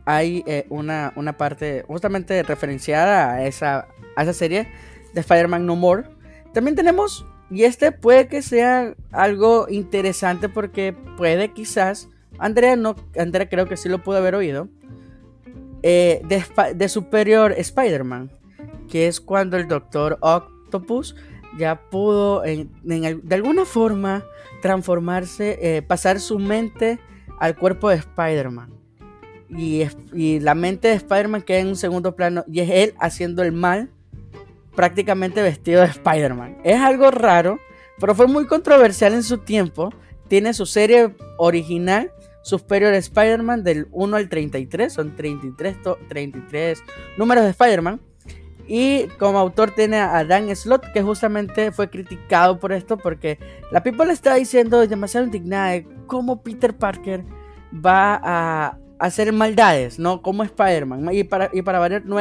hay eh, una, una parte justamente referenciada a esa, a esa serie de Spider-Man No More. También tenemos, y este puede que sea algo interesante porque puede quizás, Andrea, no, Andrea creo que sí lo pudo haber oído, eh, de, de Superior Spider-Man que es cuando el Doctor Octopus ya pudo de alguna forma transformarse, eh, pasar su mente al cuerpo de Spider-Man. Y, y, la mente de Spider-Man queda en un segundo plano y es él haciendo el mal prácticamente vestido de Spider-Man. Es algo raro, pero fue muy controversial en su tiempo. Tiene su serie original, Superior Spider-Man, del 1 al 33. Son 33, 33 números de Spider-Man. Y como autor tiene a Dan Slott, que justamente fue criticado por esto, porque la people está diciendo demasiado indignada de cómo Peter Parker va a hacer maldades, ¿no? Como Spider-Man. Y para, y para variar, no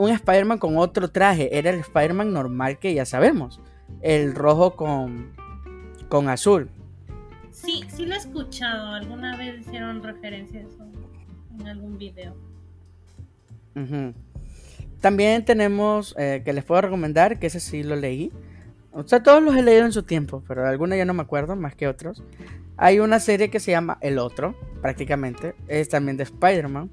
un Spider-Man con otro traje, era el Spider-Man normal que ya sabemos. El rojo con, con azul. Sí, sí lo he escuchado. Alguna vez hicieron referencia a eso en algún video. También tenemos eh, que les puedo recomendar, que ese sí lo leí. O sea, todos los he leído en su tiempo, pero algunos ya no me acuerdo, más que otros. Hay una serie que se llama El Otro, prácticamente. Es también de Spider-Man.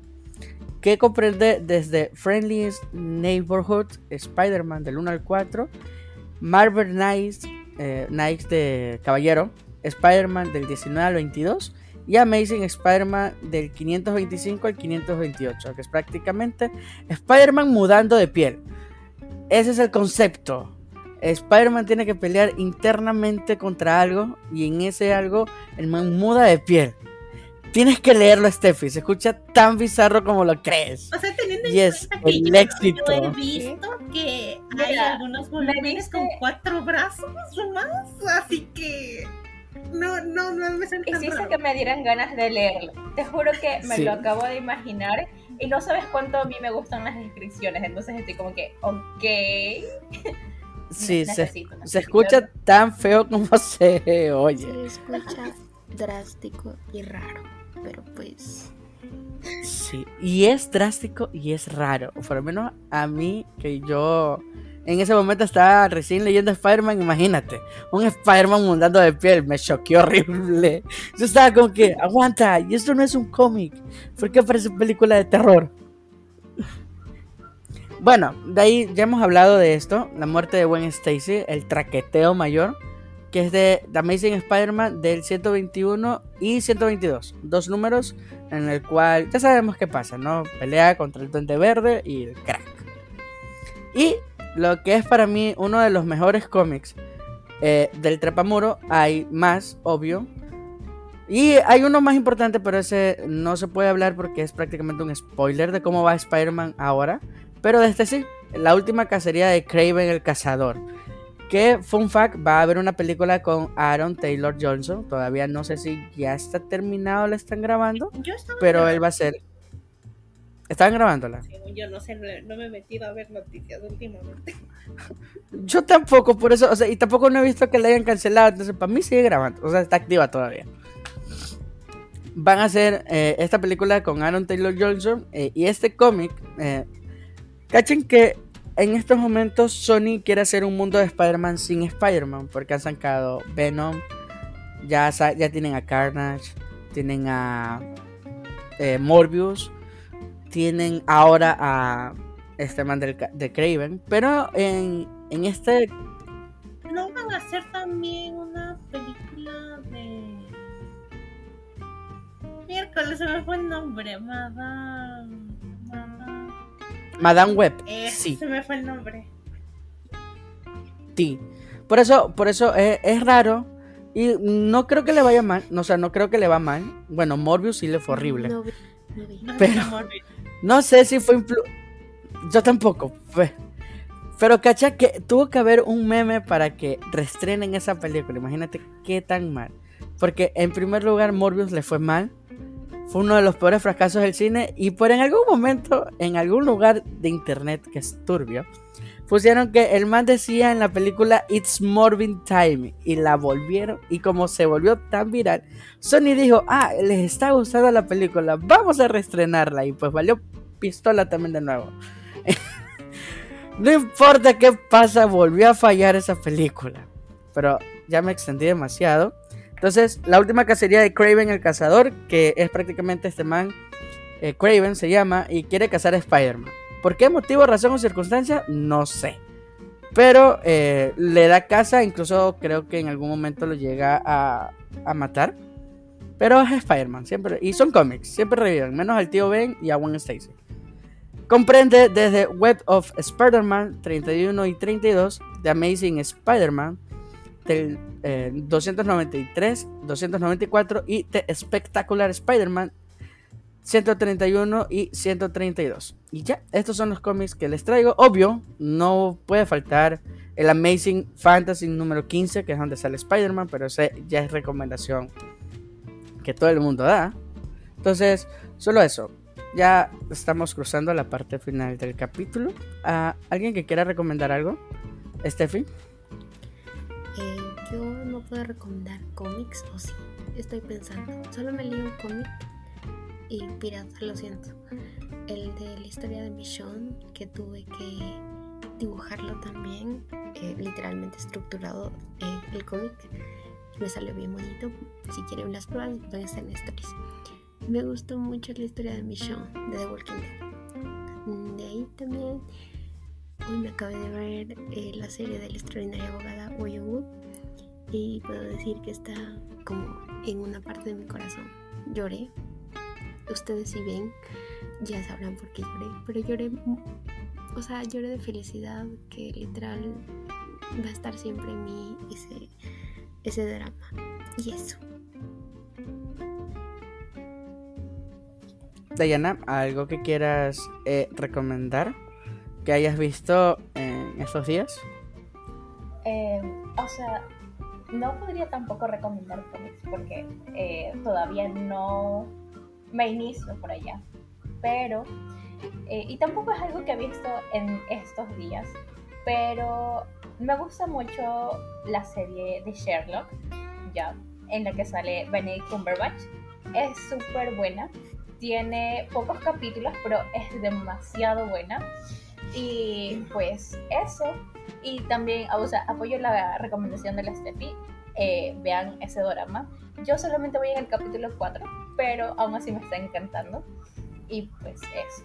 Que comprende desde Friendliest Neighborhood, Spider-Man del 1 al 4. Marvel Knights, eh, Knights de Caballero, Spider-Man del 19 al 22 y Amazing Spider-Man del 525 al 528, que es prácticamente Spider-Man mudando de piel. Ese es el concepto. Spider-Man tiene que pelear internamente contra algo y en ese algo el man muda de piel. Tienes que leerlo, Steffi. Se escucha tan bizarro como lo crees. O sea, teniendo en cuenta que el éxito. Yo he visto que hay algunos volúmenes con cuatro brazos o más, así que no, no, no me siento Hiciste que me dieran ganas de leerlo. Te juro que me lo acabo de imaginar y no sabes cuánto a mí me gustan las descripciones. Entonces estoy como que, ok. Sí, se, se, escucha tan feo como se oye. Se escucha drástico y raro, pero pues... Sí, y es drástico y es raro. Por lo menos a mí, que yo en ese momento estaba recién leyendo Spider-Man, imagínate, un Spider-Man mundando de piel, me choqueó horrible. Yo estaba como que, aguanta, y esto no es un cómic, ¿por qué parece película de terror? Bueno, de ahí ya hemos hablado de esto, la muerte de Gwen Stacy, el traqueteo mayor, que es de The Amazing Spider-Man del 121 y 122, dos números en el cual ya sabemos qué pasa, ¿no? Pelea contra el Duende Verde y el crack. Y lo que es para mí uno de los mejores cómics eh, del Trepamuro. Hay más, obvio. Y hay uno más importante, pero ese no se puede hablar porque es prácticamente un spoiler de cómo va Spider-Man ahora. Pero de este sí, la última cacería de Craven el Cazador. Que, fun fact, va a haber una película con Aaron Taylor Johnson. Todavía no sé si ya está terminado la están grabando. Pero él va a ser ¿Estaban grabándola? yo no sé, no, me he metido a ver noticias últimamente. Yo tampoco, por eso, o sea, y tampoco no he visto que la hayan cancelado, entonces para mí sigue grabando, o sea, está activa todavía. van a hacer eh, esta película con Aaron Taylor Johnson eh, y este cómic. Eh, cachen que en estos momentos Sony quiere hacer un mundo de Spider-Man sin Spider-Man porque han sacado Venom, ya, ya tienen a Carnage, tienen a eh, Morbius, tienen ahora a este man del de Craven, pero en, en este ¿No van a hacer también una película de. Miércoles se me fue el nombre. Madame. Madame Web, Eh, sí. Se me fue el nombre. ti. Por eso, por eso es, es raro. Y no creo que le vaya mal. O sea, no creo que le va mal. Bueno, Morbius sí le fue horrible. No vi, no vi. No, Pero-. No sé si fue influ... Yo tampoco. fue. Pero cacha que tuvo que haber un meme para que restrenen esa película. Imagínate qué tan mal. Porque en primer lugar Morbius le fue mal. Fue uno de los peores fracasos del cine. Y por en algún momento, en algún lugar de internet que es turbio, pusieron que el man decía en la película It's Morbin Time. Y la volvieron. Y como se volvió tan viral, Sony dijo, ah, les está gustando la película, vamos a reestrenarla. Y pues valió pistola también de nuevo. no importa qué pasa, volvió a fallar esa película. Pero ya me extendí demasiado. Entonces, la última cacería de Craven el cazador, que es prácticamente este man, eh, Craven se llama, y quiere cazar a Spider-Man. ¿Por qué motivo, razón o circunstancia? No sé. Pero eh, le da caza, incluso creo que en algún momento lo llega a, matar. Pero es Spider-Man, siempre. Y son cómics, siempre reviven, menos al tío Ben y a Gwen Stacy. Comprende desde Web of Spider-Man 31 y 32, The Amazing Spider-Man del eh, 293, 294 y The Spectacular Spider-Man 131 y 132. Y ya, estos son los cómics que les traigo. Obvio, no puede faltar el Amazing Fantasy número 15, que es donde sale Spider-Man, pero ese ya es recomendación que todo el mundo da. Entonces, solo eso. Ya estamos cruzando la parte final del capítulo. ¿A ¿Alguien que quiera recomendar algo? Steffi. No puedo recomendar cómics, o sí, estoy pensando. Solo me leí un cómic y pirata, lo siento. El de la historia de Michonne, que tuve que dibujarlo también, eh, literalmente estructurado eh, el cómic. Me salió bien bonito. Si quieren las pruebas, a estar en stories. Me gustó mucho la historia de Michonne, de The Walking Dead. De ahí también Hoy me acabé de ver eh, la serie de la extraordinaria abogada Wood y puedo decir que está como en una parte de mi corazón. Lloré. Ustedes si ven, ya sabrán por qué lloré. Pero lloré, o sea, lloré de felicidad que literal va a estar siempre en mí ese, ese drama. Y eso. Dayana, ¿algo que quieras eh, recomendar? Que hayas visto en estos días. Eh, o sea, no podría tampoco recomendar cómics porque eh, todavía no me inicio por allá. Pero, eh, y tampoco es algo que he visto en estos días, pero me gusta mucho la serie de Sherlock, ya, en la que sale Benedict Cumberbatch. Es súper buena, tiene pocos capítulos, pero es demasiado buena. Y pues eso, y también, o sea, apoyo la recomendación de la Steffi. eh, vean ese drama. Yo solamente voy en el capítulo 4, pero aún así me está encantando. Y pues eso.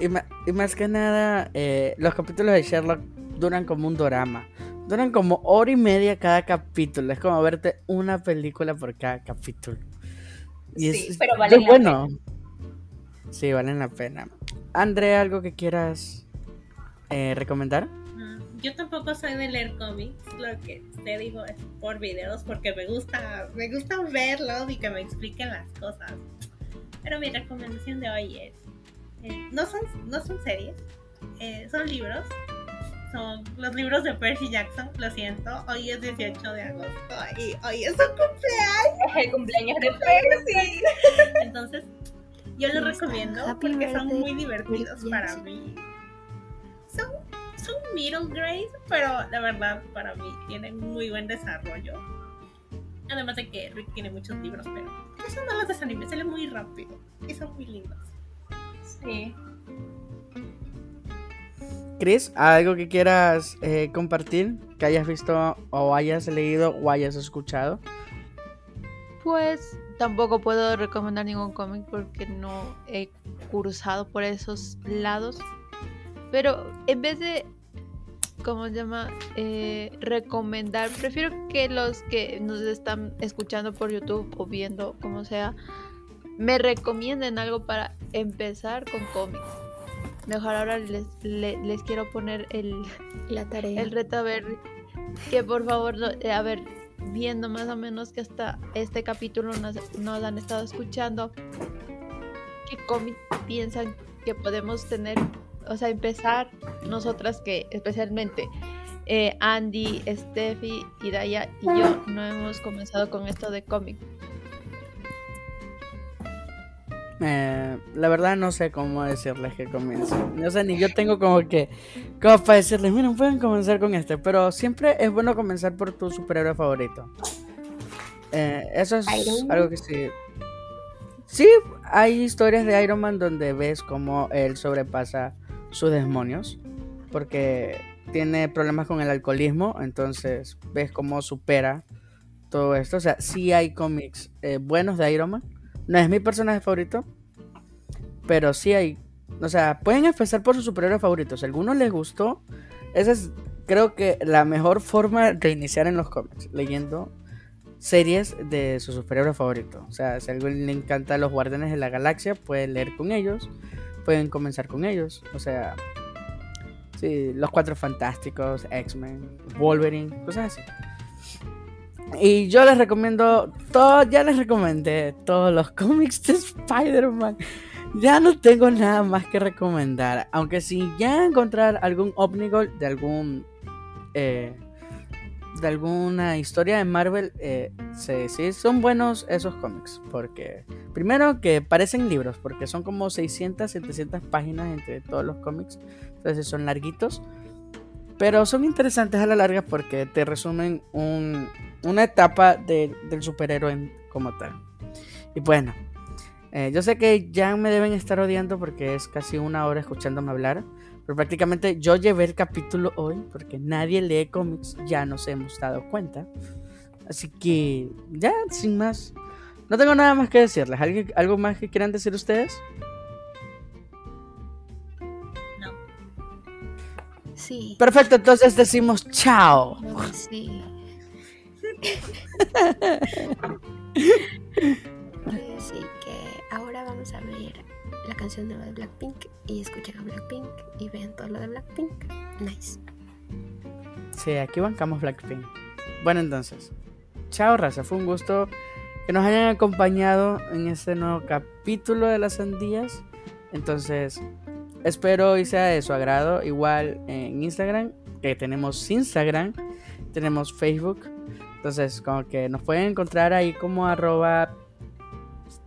Y, ma- y más que nada, eh, los capítulos de Sherlock duran como un drama. Duran como hora y media cada capítulo. Es como verte una película por cada capítulo. Y Sí, es, pero valen es bueno. Sí, valen la pena. André, ¿algo que quieras eh, recomendar? Mm, Yo tampoco soy de leer cómics, lo que te digo es por videos porque me gusta, me gusta verlos y que me expliquen las cosas. Pero mi recomendación de hoy es, eh, no, son, no son series, eh, son libros. Son los libros de Percy Jackson, lo siento, hoy es 18 de agosto y hoy es su cumpleaños. Es el cumpleaños de Percy. Entonces, yo los recomiendo porque son muy divertidos para mí. Son, son middle grade, pero la verdad para mí tienen muy buen desarrollo. Además de que Rick tiene muchos libros, pero eso no los desanime, se lee muy rápido y son muy lindos. Sí. Chris, ¿algo que quieras eh, compartir? Que hayas visto o hayas leído o hayas escuchado. Pues tampoco puedo recomendar ningún cómic porque no he cursado por esos lados. Pero en vez de, ¿cómo se llama? Eh, recomendar, prefiero que los que nos están escuchando por YouTube o viendo, como sea, me recomienden algo para empezar con cómics. Mejor ahora les, le- les quiero poner el, La tarea. el reto a ver que por favor no- eh, a ver viendo más o menos que hasta este capítulo nos, han estado escuchando qué cómic piensan que podemos tener o sea empezar nosotras que especialmente eh, Andy, Steffi, Iraya y yo no hemos comenzado con esto de cómic Eh, la verdad no sé cómo decirles que comiencen. No sé, ni yo tengo como que... Como para decirles, miren, pueden comenzar con este. Pero siempre es bueno comenzar por tu superhéroe favorito. Eh, eso es Iron algo que sí... Sí, hay historias de Iron Man donde ves cómo él sobrepasa sus demonios. Porque tiene problemas con el alcoholismo. Entonces ves cómo supera todo esto. O sea, sí hay cómics eh, buenos de Iron Man. No es mi personaje favorito. Pero sí hay. O sea, pueden empezar por sus superhéroes favoritos. Si alguno les gustó. Esa es, creo que, la mejor forma de iniciar en los cómics. Leyendo series de su superhéroe favorito. O sea, si a alguien le encanta los Guardianes de la Galaxia, pueden leer con ellos. Pueden comenzar con ellos. O sea, sí, los Cuatro Fantásticos, X-Men, Wolverine, cosas así. Y yo les recomiendo, todo, ya les recomendé todos los cómics de Spider-Man. Ya no tengo nada más que recomendar. Aunque si ya encontrar algún Omnigol de algún eh, de alguna historia de Marvel, eh, sí, sí, son buenos esos cómics. Porque, primero que parecen libros, porque son como 600, 700 páginas entre todos los cómics. Entonces son larguitos. Pero son interesantes a la larga porque te resumen un, una etapa de- del superhéroe como tal. Y bueno, eh, yo sé que ya me deben estar odiando porque es casi una hora escuchándome hablar. Pero prácticamente yo llevé el capítulo hoy porque nadie lee cómics, ya nos hemos dado cuenta. Así que ya, sin más. No tengo nada más que decirles. ¿Alguien- ¿Algo más que quieran decir ustedes? Sí. Perfecto, entonces decimos chao. Sí. Así que ahora vamos a ver la canción nueva de Blackpink y escuchen a Blackpink y vean todo lo de Blackpink. Nice. Sí, aquí bancamos Blackpink. Bueno, entonces. Chao, raza. Fue un gusto que nos hayan acompañado en este nuevo capítulo de las sandías. Entonces, espero y sea de su agrado. Igual en Instagram, que tenemos Instagram, tenemos Facebook. Entonces, como que nos pueden encontrar ahí como arroba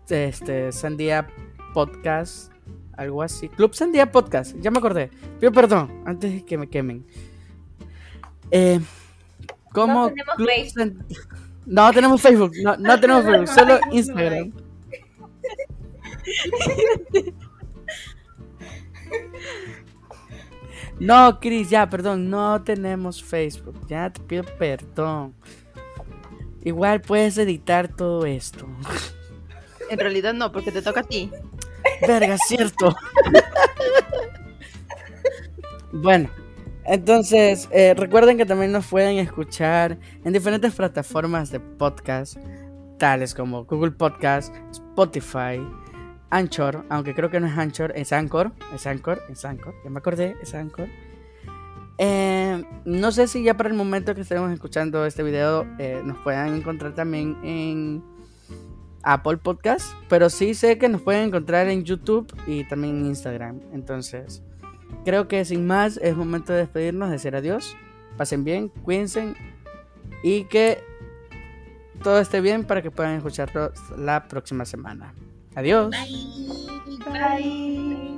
este, Sandía Podcast. Algo así. Club Sandía Podcast. Ya me acordé. Pido perdón antes de que me quemen. Eh, como No tenemos Club Facebook. San- No tenemos Facebook. No, no tenemos Facebook. Solo Instagram. No, Chris, ya, perdón, no tenemos Facebook. Ya te pido perdón. Igual puedes editar todo esto. en realidad no porque te toca a ti Verga, cierto. bueno, entonces eh, recuerden que también nos pueden escuchar en diferentes plataformas de podcast, tales como Google Podcast, Spotify, Anchor, aunque creo que no es Anchor, es Anchor, es Anchor, es Anchor, ya me acordé, es Anchor. Eh, no sé si ya para el momento que estemos escuchando este video eh, nos puedan encontrar también en Apple Podcast, pero sí sé que nos pueden encontrar en YouTube y también en Instagram. Entonces, creo que sin más es momento de despedirnos, de decir adiós. Pasen bien, cuídense y que todo esté bien para que puedan escucharlo la próxima semana. Adiós. Bye. Bye.